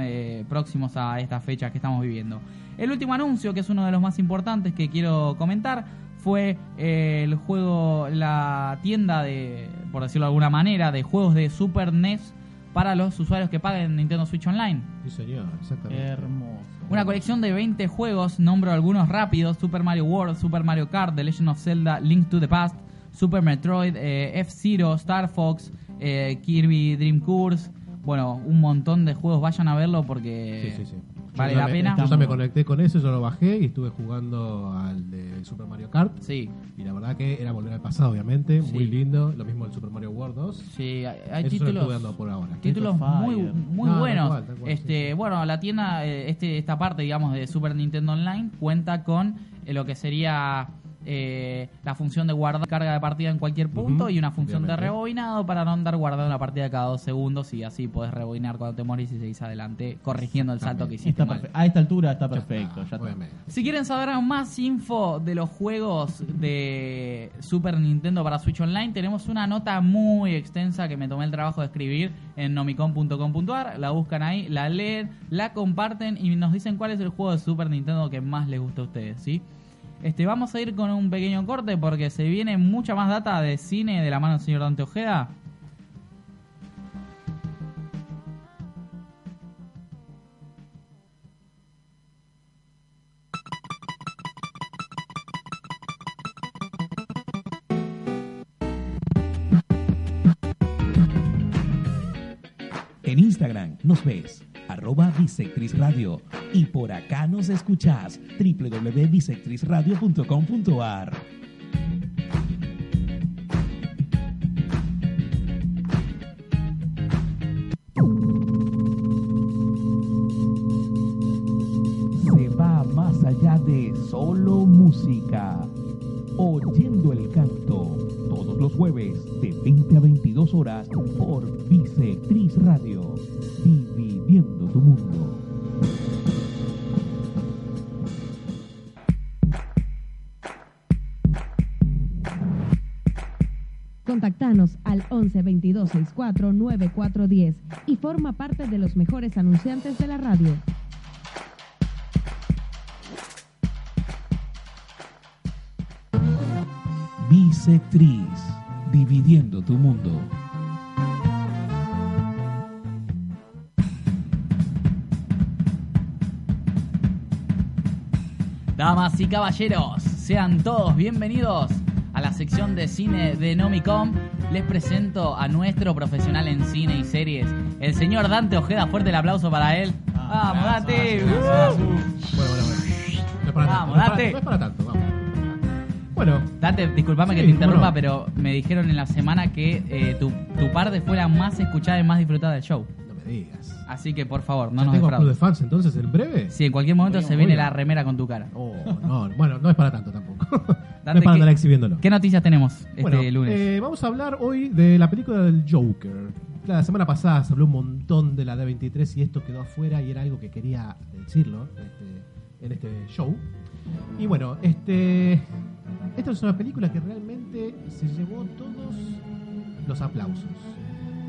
próximos a estas fechas que estamos viviendo. El último anuncio, que es uno de los más importantes que quiero comentar, fue el juego, la tienda de, por decirlo de alguna manera, de juegos de Super NES para los usuarios que paguen Nintendo Switch Online. Sí, señor, exactamente. hermoso Una colección de 20 juegos, nombro algunos rápidos: Super Mario World, Super Mario Kart, The Legend of Zelda, Link to the Past, Super Metroid, eh, F-Zero, Star Fox, eh, Kirby Dream Course. Bueno, un montón de juegos, vayan a verlo porque Sí, sí, sí. Vale Yo la me- pena. Yo ya me conecté con eso, yo lo bajé y estuve jugando al de Super Mario Kart. Sí, Y la verdad que era volver al pasado, obviamente. Muy lindo. Lo mismo el Super Mario World 2. sí, hay, Eso lo estuve títulos. dando por ahora. Títulos muy, muy No, tal buenos. cual, tal cual, este, sí, bueno, la tienda, eh, este, esta parte, digamos, de Super Nintendo Online cuenta con eh, lo que sería eh, la función de guardar carga de partida en cualquier punto y una función de rebobinado para no andar guardando la partida cada dos segundos y así podés rebobinar cuando te morís y seguís adelante corrigiendo el salto que hiciste mal. a esta altura está perfecto ya está. Obviamente. Si quieren saber más info de los juegos de Super Nintendo para Switch Online, tenemos una nota muy extensa que me tomé el trabajo de escribir en nomicon.com.ar. La buscan ahí, la leen, la comparten y nos dicen cuál es el juego de Super Nintendo que más les gusta a ustedes, ¿sí? Este, vamos a ir con un pequeño corte porque se viene mucha más data de cine de la mano del señor Dante Ojeda. En Instagram nos ves, arroba Bisectriz Radio. Y por acá nos escuchás, www.bisectrizradio.com.ar. Se va más allá de solo música. Oyendo el canto, todos los jueves de 20 a 22 horas por Bisectriz Radio. 611-2264-9410 y forma parte de los mejores anunciantes de la radio. Bisectriz, dividiendo tu mundo. Damas y caballeros, sean todos bienvenidos la sección de cine de Nomicom. Les presento a nuestro profesional en cine y series, el señor Dante Ojeda. Fuerte el aplauso para él. ¡Vamos, Dante! Bueno, bueno, bueno. No es para Vamos, tanto. no es para- date. No es para tanto, vamos. Bueno, Dante, disculpame que te interrumpa, no. pero me dijeron en la semana que eh, tu, tu parte fue la más escuchada y más disfrutada del show. no me digas. Así que por favor, no ¿Ya nos tengo club de fans entonces en breve? Sí, en cualquier momento se viene la remera con tu cara. Oh, no, bueno, no es para tanto tampoco. No es Dante, para andar ¿qué- exhibiéndolo. ¿Qué noticias tenemos este bueno, lunes? eh, vamos a hablar hoy de la película del Joker. La semana pasada se habló un montón de la D23 y esto quedó afuera y era algo que quería decirlo este, en este show. Y bueno, este, esta es una película que realmente se llevó todos los aplausos.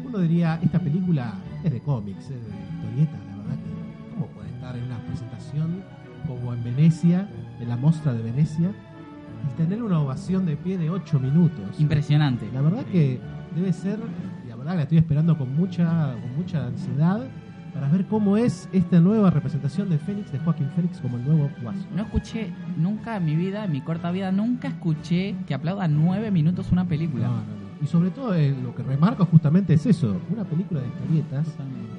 Uno diría, esta película es de cómics, es de historieta, la verdad que ¿cómo puede estar en una presentación como en Venecia, en la mostra de Venecia, y tener una ovación de pie de 8 minutos? Impresionante. La verdad que debe ser, y la verdad que la estoy esperando con mucha, con mucha ansiedad para ver cómo es esta nueva representación de Fénix, de Joaquín Fénix como el nuevo Guaso. No escuché nunca en mi vida, en mi corta vida, nunca escuché que aplauda nueve minutos una película. No, no, no. Y sobre todo eh, lo que remarco justamente es eso, una película de historietas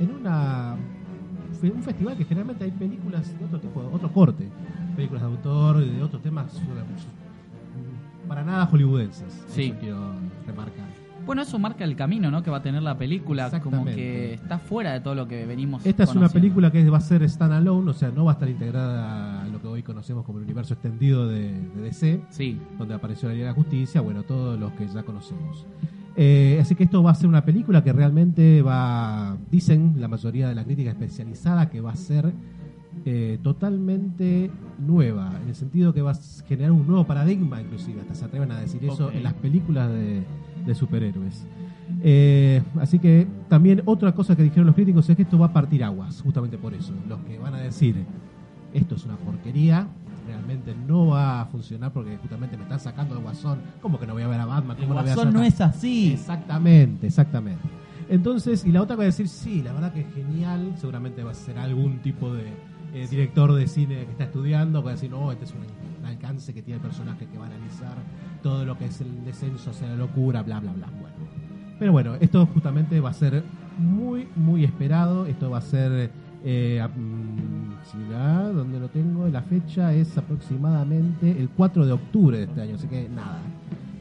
en una un festival que generalmente hay películas de otro tipo, otro corte, películas de autor, de otros temas para nada hollywoodenses. Sí. Eso quiero remarcar. Bueno, eso marca el camino, ¿no? Que va a tener la película, como que está fuera de todo lo que venimos. Esta es una película que va a ser standalone, o sea, no va a estar integrada a lo que hoy conocemos como el universo extendido de, de DC, Sí, donde apareció la Liga de la Justicia, bueno, todos los que ya conocemos. Eh, así que esto va a ser una película que realmente va, dicen la mayoría de la crítica especializada, que va a ser eh, totalmente nueva, en el sentido que va a generar un nuevo paradigma, inclusive, hasta se atreven a decir eso en las películas de, de superhéroes. Eh, así que también otra cosa que dijeron los críticos es que esto va a partir aguas, justamente por eso. Los que van a decir esto es una porquería, realmente no va a funcionar porque justamente me están sacando de Guasón, ¿cómo que no voy a ver a Batman? El ¿Cómo no voy a Guasón no es así. Exactamente, exactamente. Entonces, y la otra va a decir, sí, la verdad que es genial, seguramente va a ser algún tipo de eh, director de cine que está estudiando, a decir, no, este es un, alcance que tiene el personaje que va a analizar todo lo que es el descenso hacia la locura, bla, bla, bla. Bueno. Pero bueno, esto justamente va a ser muy, muy esperado, esto va a ser... Eh, mm, si la, donde lo tengo, la fecha es aproximadamente el 4 de octubre de este año, así que nada,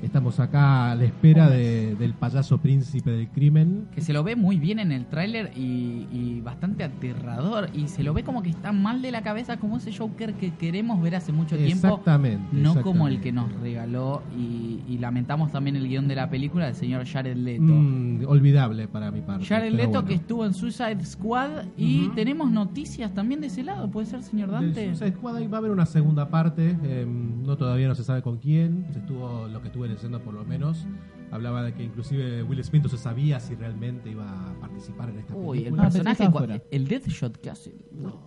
Estamos acá a la espera de- del payaso príncipe del crimen. que se lo ve muy bien en el tráiler y, y bastante aterrador. Y se lo ve como que está mal de la cabeza, como ese Joker que queremos ver hace mucho tiempo. Exactamente. No como el que nos regaló. Y, y lamentamos también el guion de la película del señor Jared Leto. Mm, olvidable para mi parte. Jared Leto bueno. que estuvo en Suicide Squad y tenemos noticias también de ese lado, ¿puede ser, señor Del Dante? Suicide Squad ahí va a haber una segunda parte, eh, no todavía no se sabe con quién, se estuvo lo que estuve por lo menos, hablaba de que inclusive Will Smith no se sabía si realmente iba a participar en esta Uy, el película. Ah, pensé que personaje, fuera. el Deathshot que hace.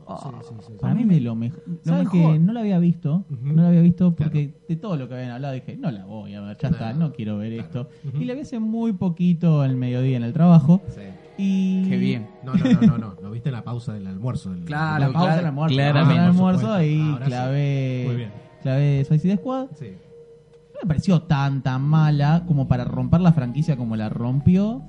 Ah. Sí, sí, sí, sí. Para mí de lo mejor. ¿Saben mejor. que no la había visto? Ujú. No la había visto porque de todo lo que habían hablado dije, no la voy a ver, ya está, No. no quiero ver esto. Ujú. Y la vi hace muy poquito al mediodía en el trabajo. Sí. Y. Qué bien. No, no, no, no, no, lo viste en la pausa del almuerzo. del- Claro, La pausa claro, del almuerzo. claramente. Del Por almuerzo. Muy bien. Clavé Suicide Squad. Sí. No me pareció tan tan mala como para romper la franquicia como la rompió.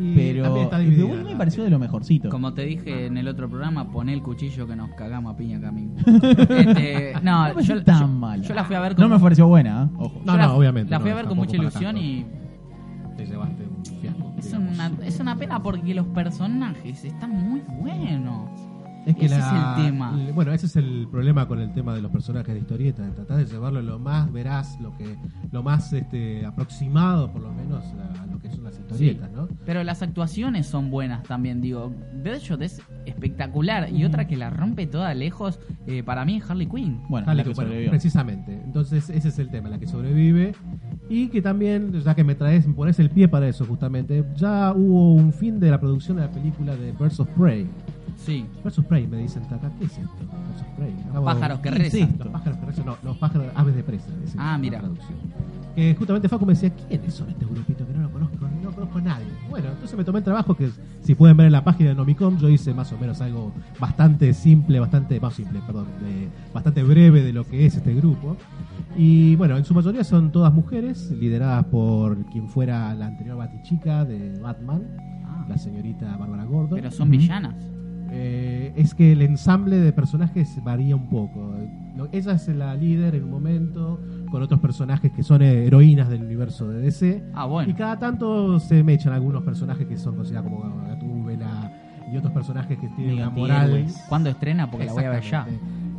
Y Pero, está dividida me pareció de lo mejorcito. Como te dije en el otro programa, poné el cuchillo que nos cagamos a piña camino. [LAUGHS] este, no, No me pareció yo, tan yo- mala. yo la fui a ver No con me pareció buena, ¿eh? ojo. No, yo la- no, obviamente, La fui no, a ver con mucha ilusión tanto. y Te llevaste un fiasco. es una, es una pena porque los personajes están muy buenos. Es que Ese la- es el tema. Bueno, ese es el problema con el tema de los personajes de historieta, de tratar de llevarlo lo más veraz, lo que, lo más este, aproximado, por lo menos, a, a lo que son las historietas, ¿no? Pero las actuaciones son buenas también, digo. Deadshot es espectacular y otra que la rompe toda lejos, eh, para mí es Harley Quinn. Bueno, Harley la que bueno, precisamente. Entonces, ese es el tema, la que sobrevive. Y que también, ya que me traes, me pones el pie para eso justamente, ya hubo un fin de la producción de la película de Birds of Prey. Sí. Of Prey, me dicen acá, ¿qué es esto? Of Prey. Acabo- pájaros que ¿Qué es rezan. Los pájaros que rezan, no, los pájaros, aves de presa. es Ah, la mira. traducción. Que justamente Facu me decía, ¿quiénes son este grupito que no lo conozco? No conozco a nadie. Bueno, entonces me tomé el trabajo que, si pueden ver en la página de Nomicom, yo hice más o menos algo bastante simple, bastante, más simple, perdón, de- bastante breve de lo que es este grupo. Y bueno, en su mayoría son todas mujeres, lideradas por quien fuera la anterior Batichica de Batman, Ah, la señorita Bárbara Gordon. pero son villanas. Eh, es que el ensamble de personajes varía un poco. Ella es la líder en un momento, con otros personajes que son heroínas del universo de DC. Ah, bueno. Y cada tanto se me echan algunos personajes que son considerados como Gatúbela y otros personajes que tienen una moral. ¿Cuándo estrena? Porque la voy a ver ya.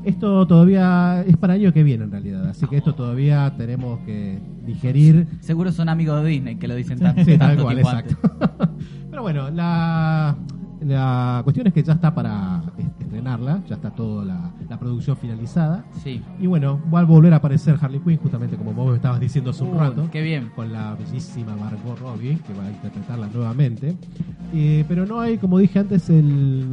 Esto todavía es para el año que viene en realidad, así que esto todavía tenemos que digerir Seguro son amigos de Disney que lo dicen tanto, [LAUGHS] Sí, tal cual, exacto. [LAUGHS] Pero bueno, la, la cuestión es que ya está para estrenarla, ya está toda la, la producción finalizada. Sí. Y bueno, va a volver a aparecer Harley Quinn, justamente como vos estabas diciendo hace un rato. qué bien. Con la bellísima Margot Robbie, que va a interpretarla nuevamente. Eh, pero no hay, como dije antes, el,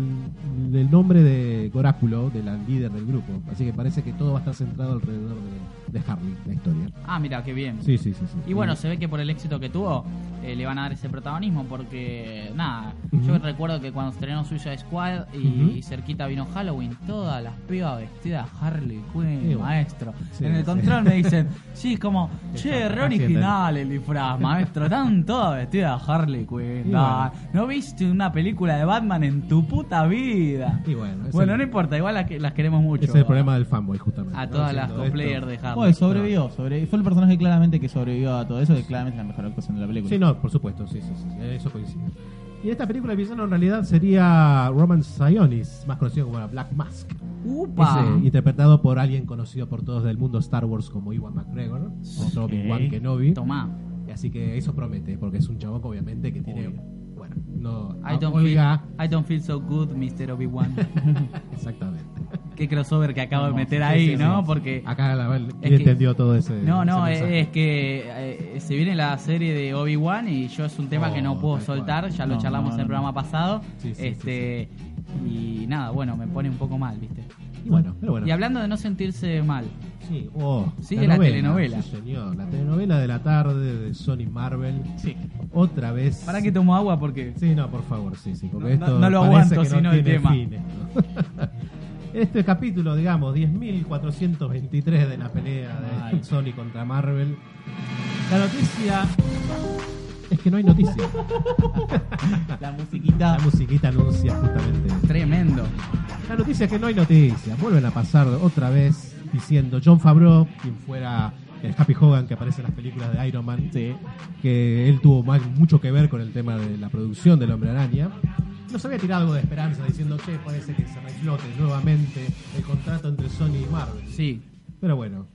el nombre de Goráculo, de la líder del grupo. Así que parece que todo va a estar centrado alrededor de, de Harley, la historia. Ah, mira, qué bien. Sí, sí, sí. sí. Y bueno, se ve que por el éxito que tuvo, eh, le van a dar ese protagonismo porque, nada, yo recuerdo que cuando estrenó Suicide Squad y, cerquita vino Halloween, todas las pibas vestidas Harley Quinn, Sí, maestro. Sí, en el control me dicen, [LAUGHS] sí, es como, che, re original el disfraz, maestro, están todas vestidas Harley Quinn. Bueno. ¿No viste una película de Batman en tu puta vida? Y bueno, Bueno, el- no importa, igual las, que- las queremos mucho. Ese es el problema del fanboy, justamente. A ¿no? todas las Haciendo cosplayers de Harley. Pues sobrevivió, sobre, fue el personaje claramente que sobrevivió a todo eso, que claramente es la mejor actuación de la película. Sí, no, por supuesto, sí, sí, sí, sí, eso coincide. Y esta película el villano en realidad sería Roman Sionis, más conocido como la Black Mask. Upa. Ese, interpretado por alguien conocido por todos del mundo Star Wars como Iwan McGregor, otro Ok. Obi-Wan Kenobi. Tomá. Así que eso promete, porque es un chabón que obviamente que tiene, Obvio. bueno, no, I don't, feel, I don't feel so good, Mr. Obi-Wan. [LAUGHS] [LAUGHS] exactamente. Qué crossover que acabo de meter ahí, sí, ¿no? sí. Porque. Acá la, él que- entendió todo ese. No, no, ese es, que eh, se viene la serie de Obi-Wan y yo es un tema Oh, que no puedo tal cual. soltar, ya lo No, charlamos no, en el programa pasado. Este Y nada, bueno, me pone un poco mal, ¿viste? Y bueno, pero bueno. Y hablando de no sentirse mal, Sí, oh, Sigue la telenovela. Sí, señor, la telenovela de la tarde de Sony Marvel. Sí. Otra vez. ¿para que tomo agua? Porque. Sí, no, por favor, sí, sí, porque No, esto no- no lo aguanto, que no sino el tema. fin. [LAUGHS] Este capítulo, digamos, 10.423 de la pelea de Ay. Sony contra Marvel. La noticia es que no hay noticia. La musiquita. La musiquita anuncia justamente. Tremendo. La noticia es que no hay noticia. Vuelven a pasar otra vez diciendo John Favreau, quien fuera el Happy Hogan que aparece en las películas de Iron Man, Sí. que él tuvo más- mucho que ver con el tema de la producción del Hombre Araña. Nos había tirado algo de esperanza diciendo, che, parece que se reflote nuevamente el contrato entre Sony y Marvel. Sí. Pero bueno,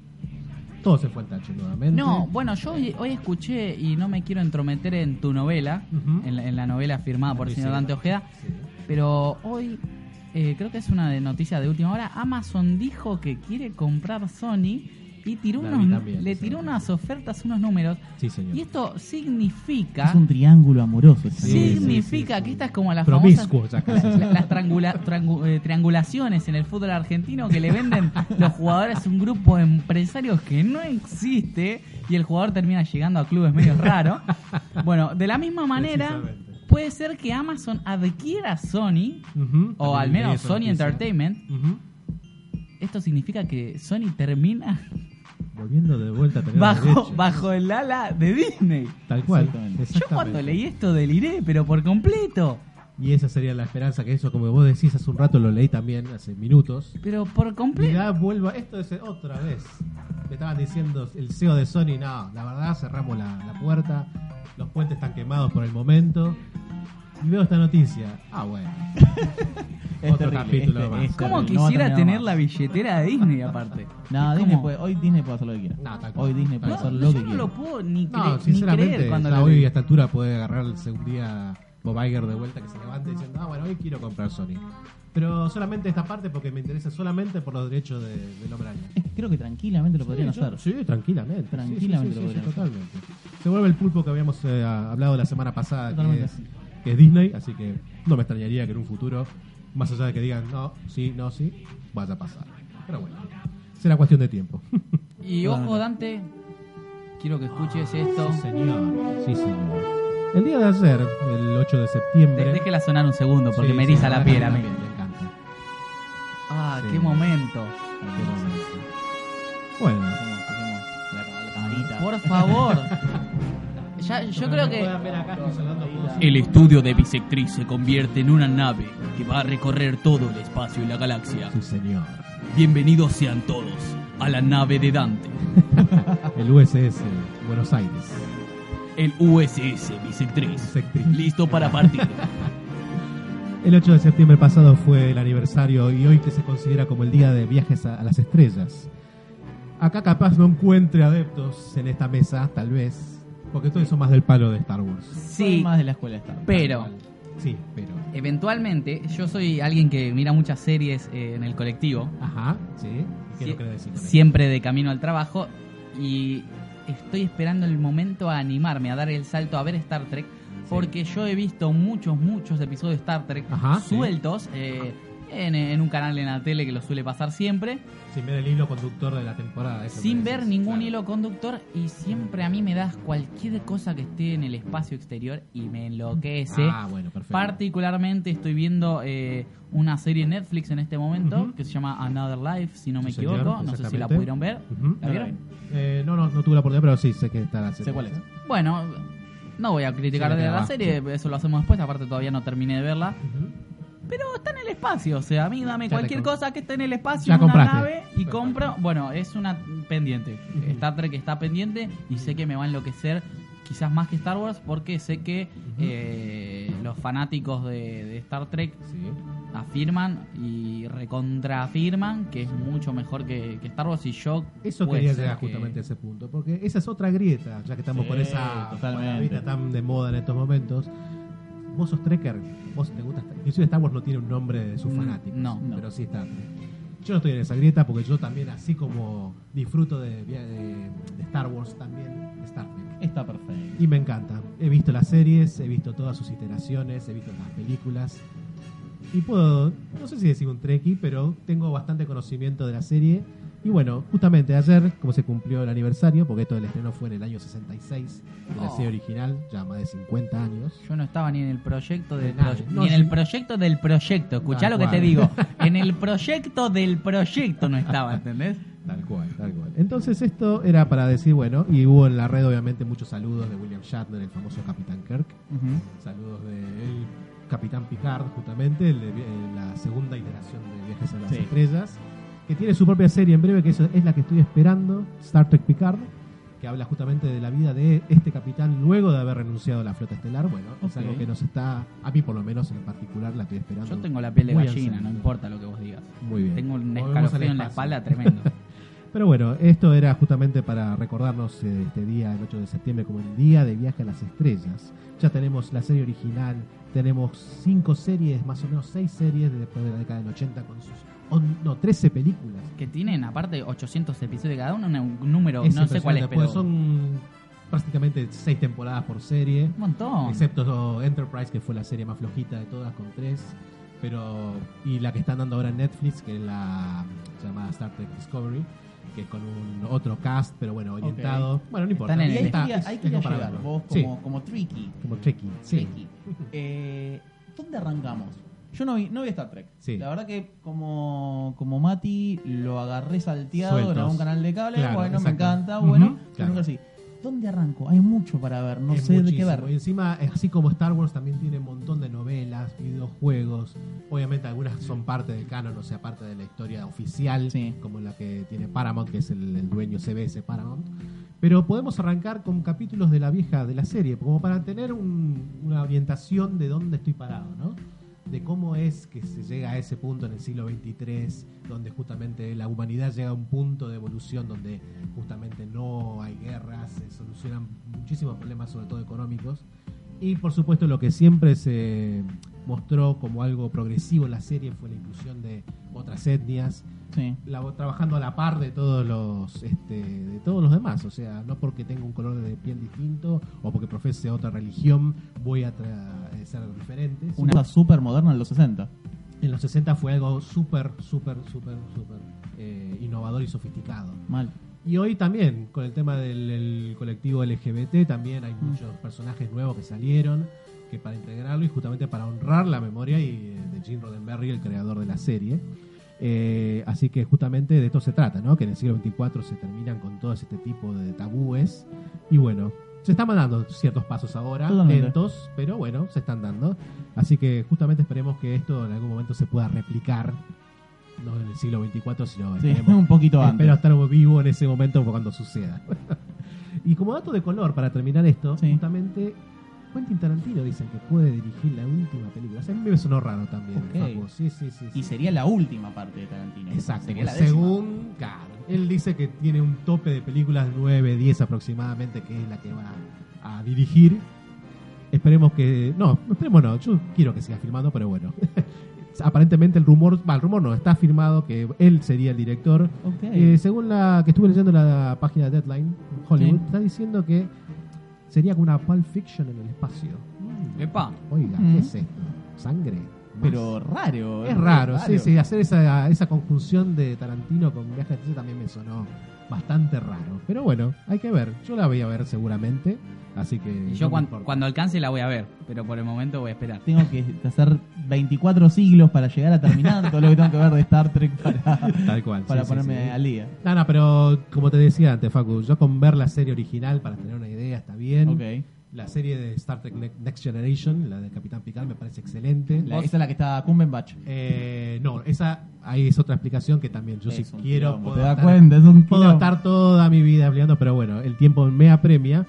todo se fue al tacho nuevamente. No, bueno, yo hoy, hoy escuché y no me quiero entrometer en tu novela, en, la, en la novela firmada por el señor. Dante Ojeda, Sí. pero hoy eh, creo que es una de noticia de última hora. Amazon dijo que quiere comprar Sony y tiró unos, también, le sí. tiró unas ofertas, unos números. Sí, señor. Y esto significa Es un triángulo amoroso. Sí, película. significa que esta es como las famosas la- [LAUGHS] las triangula- triangu- eh, triangulaciones en el fútbol argentino que le venden los jugadores a un grupo de empresarios que no existe y el jugador termina llegando a clubes medio raros. Bueno, de la misma manera puede ser que Amazon adquiera Sony o al menos Sony. Entertainment. Esto significa que Sony termina Volviendo de vuelta a tener bajo, bajo el ala de Disney. Tal cual. Exactamente. Yo cuando leí esto deliré, pero por completo. Y esa sería la esperanza, que eso, como vos decís hace un rato, lo leí también, hace minutos. Pero por Y completo. ya vuelva, esto es otra vez. Le estaban diciendo el CEO de Sony, no, la verdad cerramos la, la puerta, los puentes están quemados por el momento. Y veo esta noticia. Ah, bueno. [LAUGHS] Es Otro terrible, capítulo es- más. es ¿Cómo terrible, no va a quisiera terminar tener más. la billetera de Disney aparte? No, Es Disney como- puede, hoy Disney puede hacer lo que quiera. No, tal cual. hoy Disney puede No, hacer No, lo yo que no quiera. lo puedo ni, No, cre- ni sinceramente, creer cuando ya lo hoy a esta altura puede agarrarse un día Bob Iger de vuelta que se levante diciendo, ah, bueno, hoy quiero comprar Sony. Pero solamente esta parte porque me interesa solamente por los derechos de, del hombre araña. Es que creo que tranquilamente lo podrían Sí, yo- hacer. Sí, tranquilamente. Tranquilamente Sí, lo sí, sí, sí, podrían hacer. totalmente. Se vuelve el pulpo que habíamos eh, hablado la semana pasada, que Totalmente. es, que es Disney, así que no me extrañaría que en un futuro, más allá de que digan no, sí, no, sí, vaya a pasar. Pero bueno, será cuestión de tiempo. [LAUGHS] Y ojo, Dante, quiero que escuches esto. Sí, señor. Sí, señor. El día de ayer, el 8 de septiembre. De- Déjela sonar un segundo porque Sí, me sí, eriza la verdad piel a mí. Me encanta. Ah, Sí. qué momento. Qué momento. Bueno, la, la. Por favor. [LAUGHS] Ya, yo creo que El estudio de Bisectriz se convierte en una nave que va a recorrer todo el espacio y la galaxia. sí, señor. Bienvenidos sean todos a la nave de Dante, [LAUGHS] El USS Buenos Aires. el USS Bisectriz. Bisectriz. Listo para partir. [LAUGHS] El 8 de septiembre pasado fue el aniversario y hoy que se considera como el día de viajes a, a las estrellas. Acá capaz no encuentre adeptos en esta mesa, tal vez, porque todos son más del palo de Star Wars. Sí, más de la escuela Star Wars. pero Sí, pero... eventualmente yo soy alguien que mira muchas series eh, en el colectivo, Ajá, sí. ¿Qué Sie- no querés decir siempre de camino al trabajo y estoy esperando el momento a animarme a dar el salto a ver Star Trek porque yo he visto muchos, muchos episodios de Star Trek Ajá, sí. sueltos eh, en, en un canal en la tele que lo suele pasar siempre. Sin ver el hilo conductor de la temporada. eso sin ver decís, ningún claro. hilo conductor y siempre a mí me das cualquier cosa que esté en el espacio exterior y me enloquece. Ah, bueno, perfecto. Particularmente estoy viendo eh, una serie en Netflix en este momento Ujú. que se llama Another Life, si no me Sí, señor, equivoco. No sé si la pudieron ver. ¿La vieron? Eh, no, no, no tuve la oportunidad, pero sí sé que está la serie. Sé cuál es. Bueno, no voy a criticar Sí, de la va. serie, eso lo hacemos después, aparte todavía no terminé de verla. Ujú. Pero está en el espacio, o sea, a mí dame Ya cualquier cosa que esté en el espacio, Ya una nave y compro. Bueno, es una pendiente. Star Trek está pendiente y sé que me va a enloquecer quizás más que Star Wars porque sé que eh, los fanáticos de, de Star Trek Sí. afirman y recontraafirman que es mucho mejor que, que Star Wars y yo Eso quería llegar que- justamente a ese punto, porque esa es otra grieta, ya que estamos Sí, con esa palabrita tan de moda en estos momentos. Vos sos trekker, vos te gusta Star Inclusive Star Wars no tiene un nombre de sus Mm, fanáticos, no. pero sí Trek. Yo no estoy en esa grieta porque yo también, así como disfruto de, de- de Star Wars, también Star Trek. Está perfecto. Y me encanta. He visto las series, he visto todas sus iteraciones, he visto las películas. Y puedo, no sé si decir un treki, pero tengo bastante conocimiento de la serie. Y bueno, justamente ayer, como se cumplió el aniversario, porque esto del estreno fue en el año 66, de la Oh. serie original, ya más de 50 años. Yo no estaba ni en el proyecto del Nada, proye- no, ni en sí. el proyecto del proyecto. Escuchá Tal lo que te cual. digo. [LAUGHS] En el proyecto del proyecto no estaba, ¿entendés? Tal cual, tal cual. Entonces esto era para decir, bueno, y hubo en la red obviamente muchos saludos de William Shatner, el famoso Capitán Kirk. Saludos del Capitán Picard, justamente, el de vi- eh, la segunda iteración de Viajes a las Sí. Estrellas, que tiene su propia serie en breve, que eso es la que estoy esperando, Star Trek Picard, que habla justamente de la vida de este capitán luego de haber renunciado a la flota estelar. Bueno, es algo que nos está, a mí por lo menos en particular, la estoy esperando. Yo tengo la piel de gallina, no importa lo que vos digas. Muy bien. Tengo un escalofrío en la espalda tremendo. [LAUGHS] Pero bueno, esto era justamente para recordarnos eh, este día, el 8 de septiembre, como el día de viaje a las estrellas. Ya tenemos la serie original, tenemos cinco series, más o menos seis series de después de la década del 80 con sus, no, 13 películas. que tienen aparte 800 episodios cada uno, un número, Es no sé cuál es, pero son prácticamente seis temporadas por serie. un montón. Excepto Enterprise, que fue la serie más flojita de todas, con tres. Pero. Y la que están dando ahora en Netflix, que es la llamada Star Trek Discovery, que es con un otro cast, pero bueno, orientado. Bueno, no importa. Están en el- Está- quería, es- ahí es quería comparable. llegar, vos Sí, como, como tricky. como Trekkie. Sí. Tricky. Eh, ¿Dónde arrancamos? Yo no vi, no vi Star Trek. Sí. La verdad que como, como Mati lo agarré salteado Sueltos. en algún canal de cable. Claro, bueno, me exacto. encanta. Ujú, Bueno, pero claro. nunca así. ¿Dónde arranco? Hay mucho para ver. No Es sé de qué ver. Y encima, así como Star Wars, también tiene un montón de novelas, videojuegos. Obviamente, algunas son parte del canon, o sea, parte de la historia oficial, Sí. como la que tiene Paramount, que es el, el dueño CBS Paramount. Pero podemos arrancar con capítulos de la vieja de la serie, como para tener un- una orientación de dónde estoy parado, ¿no? De cómo es que se llega a ese punto en el siglo XXIII, donde justamente la humanidad llega a un punto de evolución donde justamente no hay guerras, se solucionan muchísimos problemas, sobre todo económicos. Y por supuesto lo que siempre se mostró como algo progresivo en la serie fue la inclusión de otras etnias, Sí. la- trabajando a la par de todos los este, de todos los demás, o sea, no porque tenga un color de piel distinto o porque profese otra religión voy a eh, ser diferente. Una cosa súper moderna en los 60. en los 60 fue algo súper, súper, súper, súper eh, innovador y sofisticado. Mal. Y hoy también, con el tema del el colectivo LGBT, también hay muchos personajes nuevos que salieron, que para integrarlo y justamente para honrar la memoria y, eh, de Gene Roddenberry, el creador de la serie. Eh, así que justamente de esto se trata, ¿no? Que en el siglo XXIV se terminan con todo este tipo de tabúes. Y bueno, se están dando ciertos pasos ahora, Totalmente. lentos, pero bueno, se están dando. Así que justamente esperemos que esto en algún momento se pueda replicar, no en el siglo XXIV, sino Sí, [LAUGHS] un poquito antes. Espero estar vivo en ese momento cuando suceda. [LAUGHS] y como dato de color, para terminar esto, Sí. justamente Quentin Tarantino dicen que puede dirigir la última película. O sea, a mí me sonó raro también. Ok. Facu. Sí, sí, sí. Y sería la última parte de Tarantino. Exacto. Sería la décima. Según, claro, él dice que tiene un tope de películas 9, 10 aproximadamente, que es la que va a dirigir. Esperemos que. No, esperemos no. Yo quiero que siga filmando, pero bueno. [LAUGHS] Aparentemente el rumor, va, el rumor no, está firmado que él sería el director. Ok. Eh, según la que estuve leyendo la página de Deadline, Hollywood, está diciendo que sería como una Pulp Fiction en el espacio. Epa. Oiga, Mm. ¿qué es esto? ¿Sangre? ¿Más? Pero raro. Es raro, sí, sí, hacer esa, esa conjunción de Tarantino con Viaje Espacio también me sonó bastante raro. Pero bueno, hay que ver. Yo la voy a ver seguramente, así que... Y no yo me cuan- importa. cuando alcance la voy a ver, pero por el momento voy a esperar. Tengo que hacer 24 siglos para llegar a terminar todo lo que tengo que ver de Star Trek para, [LAUGHS] Tal cual. para sí, sí, ponerme sí. al día. No, no, pero como te decía antes, Facu, yo con ver la serie original para tener una idea está bien. Ok. La serie de Star Trek Ne- Next Generation, la de Capitán Picard, me parece excelente. La- esa es la que está Cumberbatch. Eh, no, esa ahí es otra explicación que también yo Es si quiero quilombo, puedo te estar- cuenta, es un puedo estar toda mi vida hablando, pero bueno, el tiempo me apremia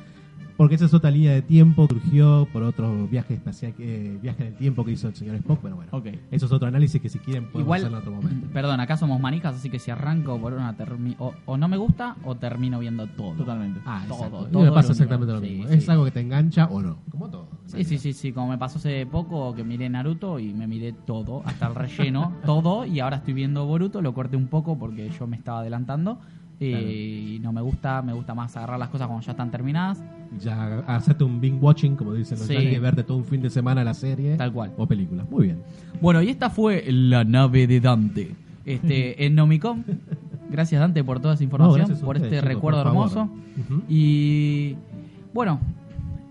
porque esa es otra línea de tiempo que surgió por otro viaje espacial, que viaje en el tiempo que hizo el señor Spock, pero bueno, Ok. eso es otro análisis que si quieren podemos Igual, hacerlo en otro momento. perdón, acá somos manijas, así que si arranco por una o, o no me gusta o termino viendo todo. Totalmente. Ah, todo, exacto. todo me pasa exactamente lo mismo. Sí, es sí. algo que te engancha o no, como todo. Sí, sí, sí, sí, como me pasó hace poco que miré Naruto y me miré todo, hasta el relleno, [LAUGHS] todo, y ahora estoy viendo Boruto, lo corté un poco porque yo me estaba adelantando eh, y no me gusta, me gusta más agarrar las cosas cuando ya están terminadas, Ya hacerte un binge watching, como dicen los Sí. yankees, verte todo un fin de semana la serie tal cual. o película. Muy bien. Bueno, y esta fue la nave de Dante. Este, [LAUGHS] en Nomicom. Gracias Dante por toda esa información, No, por este recuerdo por hermoso. Y bueno,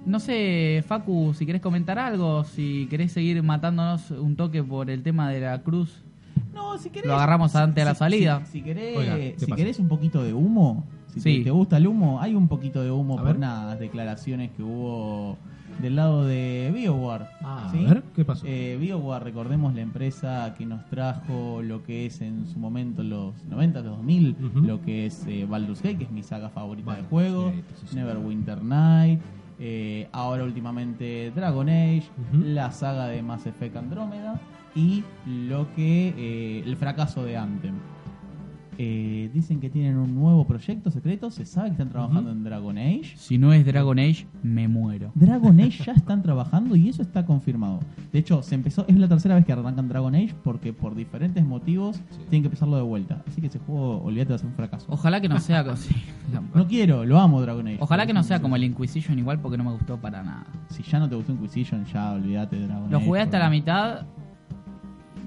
no sé, Facu, si querés comentar algo, si querés seguir matándonos un toque por el tema de la cruz. No, si querés. Lo agarramos antes de la salida. Si, si querés, Oiga, ¿qué si pasa? querés un poquito de humo, si Sí. te, te gusta el humo, hay un poquito de humo A por ver. unas declaraciones que hubo del lado de BioWare. Ah, ¿sí? A ver, ¿qué pasó? Eh, BioWare, recordemos la empresa que nos trajo lo que es en su momento los 90, los 2000, Ujú. lo que es eh, Baldur's Gate, que es mi saga favorita de juego, sí, sí. Neverwinter Night, eh, ahora últimamente Dragon Age, la saga de Mass Effect Andrómeda y lo que eh, el fracaso de Anthem. Eh, dicen que tienen un nuevo proyecto secreto, se sabe que están trabajando en Dragon Age. Si no es Dragon Age, me muero. Dragon Age ya [LAUGHS] están trabajando y eso está confirmado. De hecho, se empezó, es la tercera vez que arrancan Dragon Age porque por diferentes motivos tienen que empezarlo de vuelta. Así que ese juego, olvídate, va a ser un fracaso. Ojalá que no sea [LAUGHS] co- sí. No quiero, lo amo Dragon Age. Ojalá que no sea como el Inquisition igual porque no me gustó para nada. Si ya no te gustó Inquisition, ya olvídate de Dragon Lo Age. jugué hasta porque- la mitad.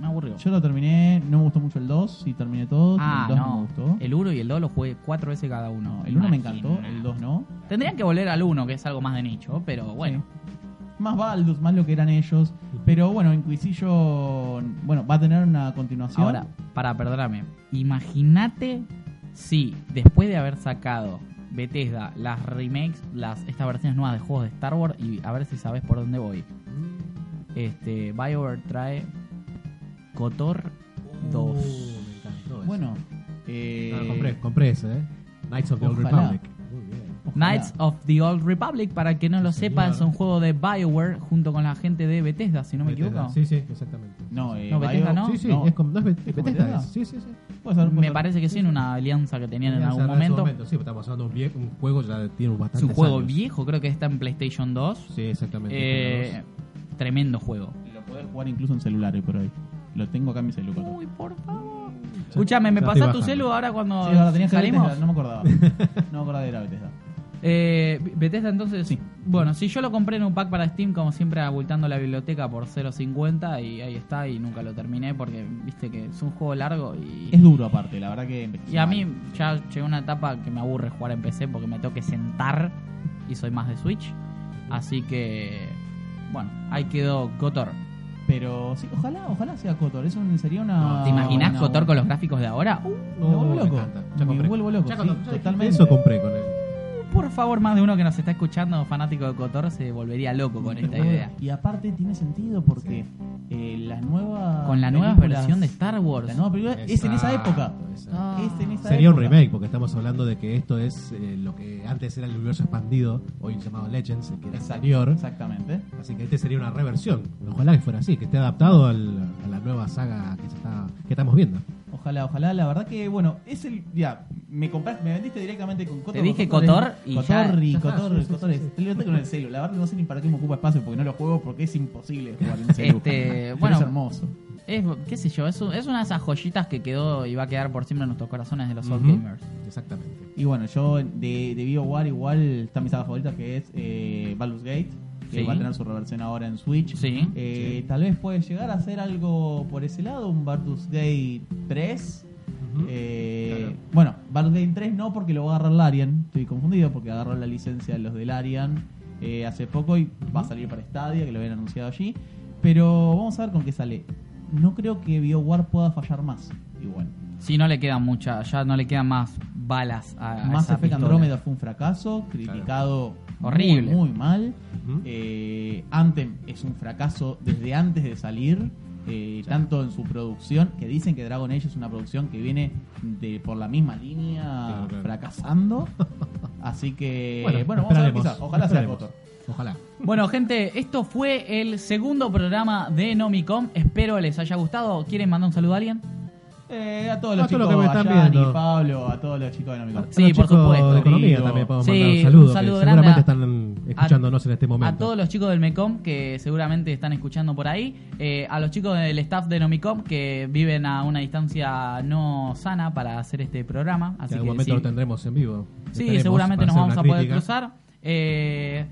Me aburrió. Yo lo terminé, no me gustó mucho el 2, sí terminé todo. ah, el 2 no. no. me gustó. El 1 y el 2 los jugué cuatro veces cada uno. No, el 1 me encantó, el 2 no. Tendrían que volver al 1, que es algo más de nicho, pero bueno. Más Baldur's, más lo que eran ellos. Pero bueno, Inquisition, bueno, va a tener una continuación. Ahora, para perdonarme, imagínate si después de haber sacado Bethesda las remakes, las estas versiones nuevas de juegos de Star Wars, y a ver si sabes por dónde voy. Este, BioWare trae Kotor 2. Uh, me encantó eso. bueno, eh, No, compré, compré ese, ¿eh? Knights of the Old ojalá. Republic. Muy bien. Knights of the Old Republic, para que no lo Sí, sepa, señor. es un juego de BioWare junto con la gente de Bethesda, si no me Bethesda. equivoco. Sí, sí, exactamente. No, eh, No, Bethesda Bio- no. Sí, sí, no. es como, no es Bet- ¿Es con Bethesda. Bethesda? es. Sí, sí, sí. Puede ser, puede Me ser. parece que sí, en una alianza que tenían en algún momento. Sí, estamos hablando de un, vie- un juego ya tiene bastante. Es un juego viejo, creo que está en PlayStation 2. Sí, exactamente. Eh, tremendo juego. Lo podés jugar incluso en celular hoy por hoy. Lo tengo acá en mi celular. Uy, por favor. Escúchame, ¿me pasás tu celu ahora cuando Sí, ahora tenías salimos? No me acordaba. [LAUGHS] No me acordaba de la Bethesda. Eh, Bethesda entonces, Sí. bueno, si yo lo compré en un pack para Steam, como siempre abultando la biblioteca por 0.50 y ahí está y nunca lo terminé porque viste que es un juego largo y, Es duro aparte, la verdad que y a mí ya llegó una etapa que me aburre jugar en PC porque me tengo que sentar y soy más de Switch, así que bueno, ahí quedó Kotor. Pero sí, ojalá, ojalá sea Kotor. Eso sería una. ¿Te imaginas Kotor con los gráficos de ahora? Uh, Me vuelvo me loco. Me compré. vuelvo loco. Ya sí, cuando- ya totalmente. Eso compré con él. Por favor, más de uno que nos está escuchando, fanático de Kotor, se volvería loco con esta idea. Y aparte tiene sentido porque eh, la nueva. Con la nueva películas- versión de Star Wars. La nueva película es en esa época. exacto. Ah. Es en esa Sería un remake, porque estamos hablando de que esto es eh, lo que antes era el universo expandido, hoy llamado Legends, el que era Exacto, anterior. Exactamente. Así que este sería una reversión. Ojalá que fuera así, que esté adaptado al- a la nueva saga que, se está, que estamos viendo. Ojalá, ojalá. La verdad que, bueno, es el. Ya, me compraste, me vendiste directamente con Kotor. Te dije es- y Kotor ya- y. Estoy loco con el celu. La verdad no sé ni para qué me ocupa espacio porque no lo juego porque es imposible jugar en el celu. Este, bueno. es hermoso. Es, qué sé yo, es, un- es una de esas joyitas que quedó y va a quedar por siempre en nuestros corazones de los Soul Ujú. Gamers. Exactamente. Y bueno, yo de, de BioWare igual está mi saga favorita que es eh, Baldur's Gate, que Sí. va a tener su reversión ahora en Switch. Sí. Eh, Tal vez puede llegar a hacer algo por ese lado, un Baldur's Gate 3. Ujú. Eh, Claro. Bueno, Baldur's Gate 3 no porque lo va a agarrar Larian, estoy confundido porque agarró la licencia de los de Larian eh, hace poco y va a salir para Stadia, que lo habían anunciado allí. Pero vamos a ver con qué sale. No creo que BioWare pueda fallar más. Igual. Si no le quedan muchas, ya no le quedan más balas a, a Mass Effect. Andrómeda fue un fracaso, criticado Horrible. muy, muy mal. Eh, Anthem es un fracaso desde antes de salir, eh, tanto en su producción, que dicen que Dragon Age es una producción que viene de por la misma línea Claro, claro. fracasando. [LAUGHS] Así que, bueno, vamos a ver quizás, ojalá sea. Kotor. Ojalá. Bueno, gente, esto fue el segundo programa de Nomicom. Espero les haya gustado. ¿Quieren mandar un saludo a alguien? Eh, a todos los A todos los chicos, que me están a viendo. Pablo, a todos los chicos de Nomicom. Sí, A los por chicos supuesto. De economía también podemos sí, mandar un un saludo. saludo que grande seguramente están escuchándonos en este momento. A todos los chicos del MECOM que seguramente están escuchando por ahí. eh, a los chicos del staff de Nomicom que viven a una distancia no sana para hacer este programa. que Así en que algún momento sí, lo tendremos en vivo. Sí, seguramente para nos hacer vamos a una poder crítica. cruzar. Eh,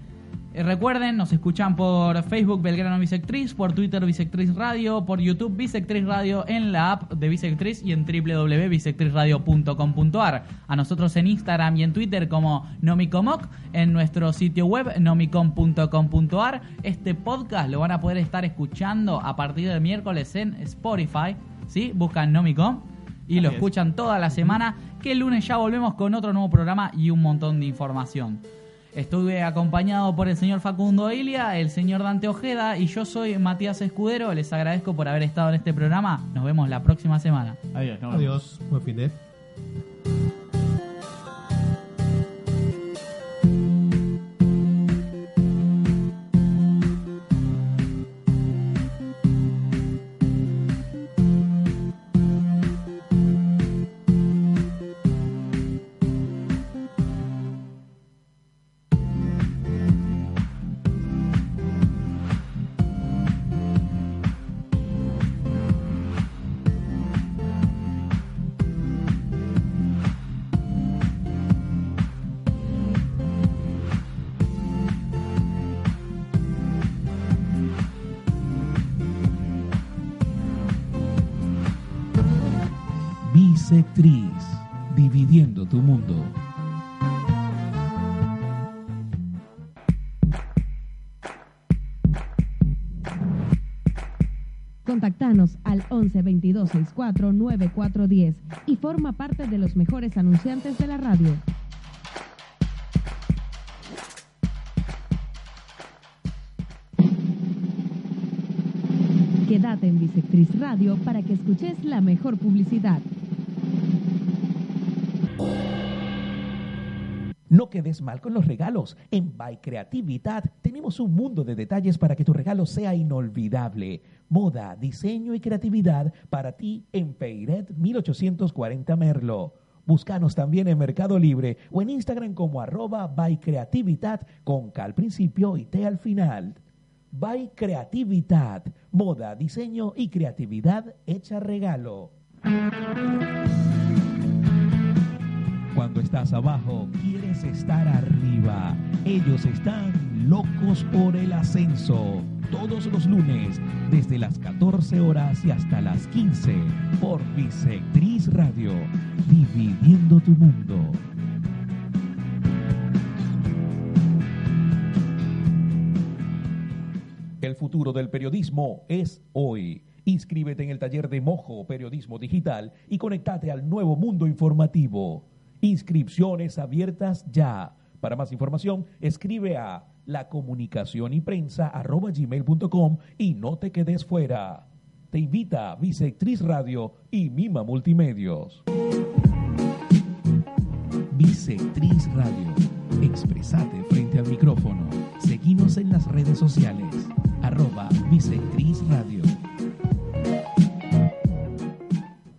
eh, recuerden, nos escuchan por Facebook Belgrano Bisectriz, por Twitter Bisectriz Radio, por YouTube Bisectriz Radio, en la app de Bisectriz y en www.bisectrizradio.com.ar. A nosotros en Instagram y en Twitter como Nomicomoc, en nuestro sitio web nomicom.com.ar. Este podcast lo van a poder estar escuchando a partir del miércoles en Spotify. ¿sí? Buscan Nomicom y lo es. escuchan toda la semana, que el lunes ya volvemos con otro nuevo programa y un montón de información. Estuve acompañado por el señor Facundo Ilia, el señor Dante Ojeda y yo soy Matías Escudero. Les agradezco por haber estado en este programa. Nos vemos la próxima semana. Adiós. nos vemos. Adiós. Buen fin de. Bisectriz, dividiendo tu mundo. Contactanos al 11 22 64 9410 y forma parte de los mejores anunciantes de la radio. Quédate en Bisectriz Radio para que escuches la mejor publicidad. No quedes mal con los regalos. En By Creatividad tenemos un mundo de detalles para que tu regalo sea inolvidable. Moda, diseño y creatividad para ti en Peiret 1840 Merlo. Búscanos también en Mercado Libre o en Instagram como arroba by creatividad con K al principio y T al final. By Creatividad, moda, diseño y creatividad hecha regalo. Cuando estás abajo, quieres estar arriba. Ellos están locos por el ascenso. Todos los lunes, desde las 14 horas y hasta las 15, por Bisectriz Radio, dividiendo tu mundo. El futuro del periodismo es hoy. Inscríbete en el taller de Mojo Periodismo Digital y conectate al nuevo mundo informativo. Inscripciones abiertas ya. Para más información, escribe a la comunicación y y no te quedes fuera. Te invita Bisectriz Radio y Mima Multimedios. Bisectriz Radio. Expresate frente al micrófono. Seguimos en las redes sociales. Arroba Bisectriz Radio.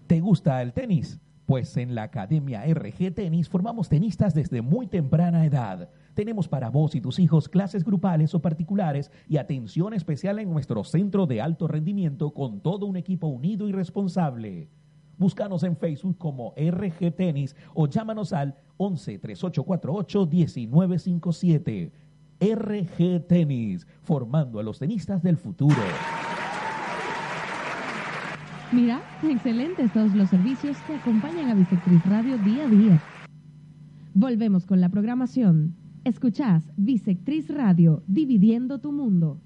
¿Te gusta el tenis? Pues en la Academia RG Tenis formamos tenistas desde muy temprana edad. Tenemos para vos y tus hijos clases grupales o particulares y atención especial en nuestro centro de alto rendimiento con todo un equipo unido y responsable. Búscanos en Facebook como RG Tenis o llámanos al 11 3848 1957. RG Tenis, formando a los tenistas del futuro. Mira, excelentes todos los servicios que acompañan a Bisectriz Radio día a día. Volvemos con la programación. Escuchás Bisectriz Radio, dividiendo tu mundo.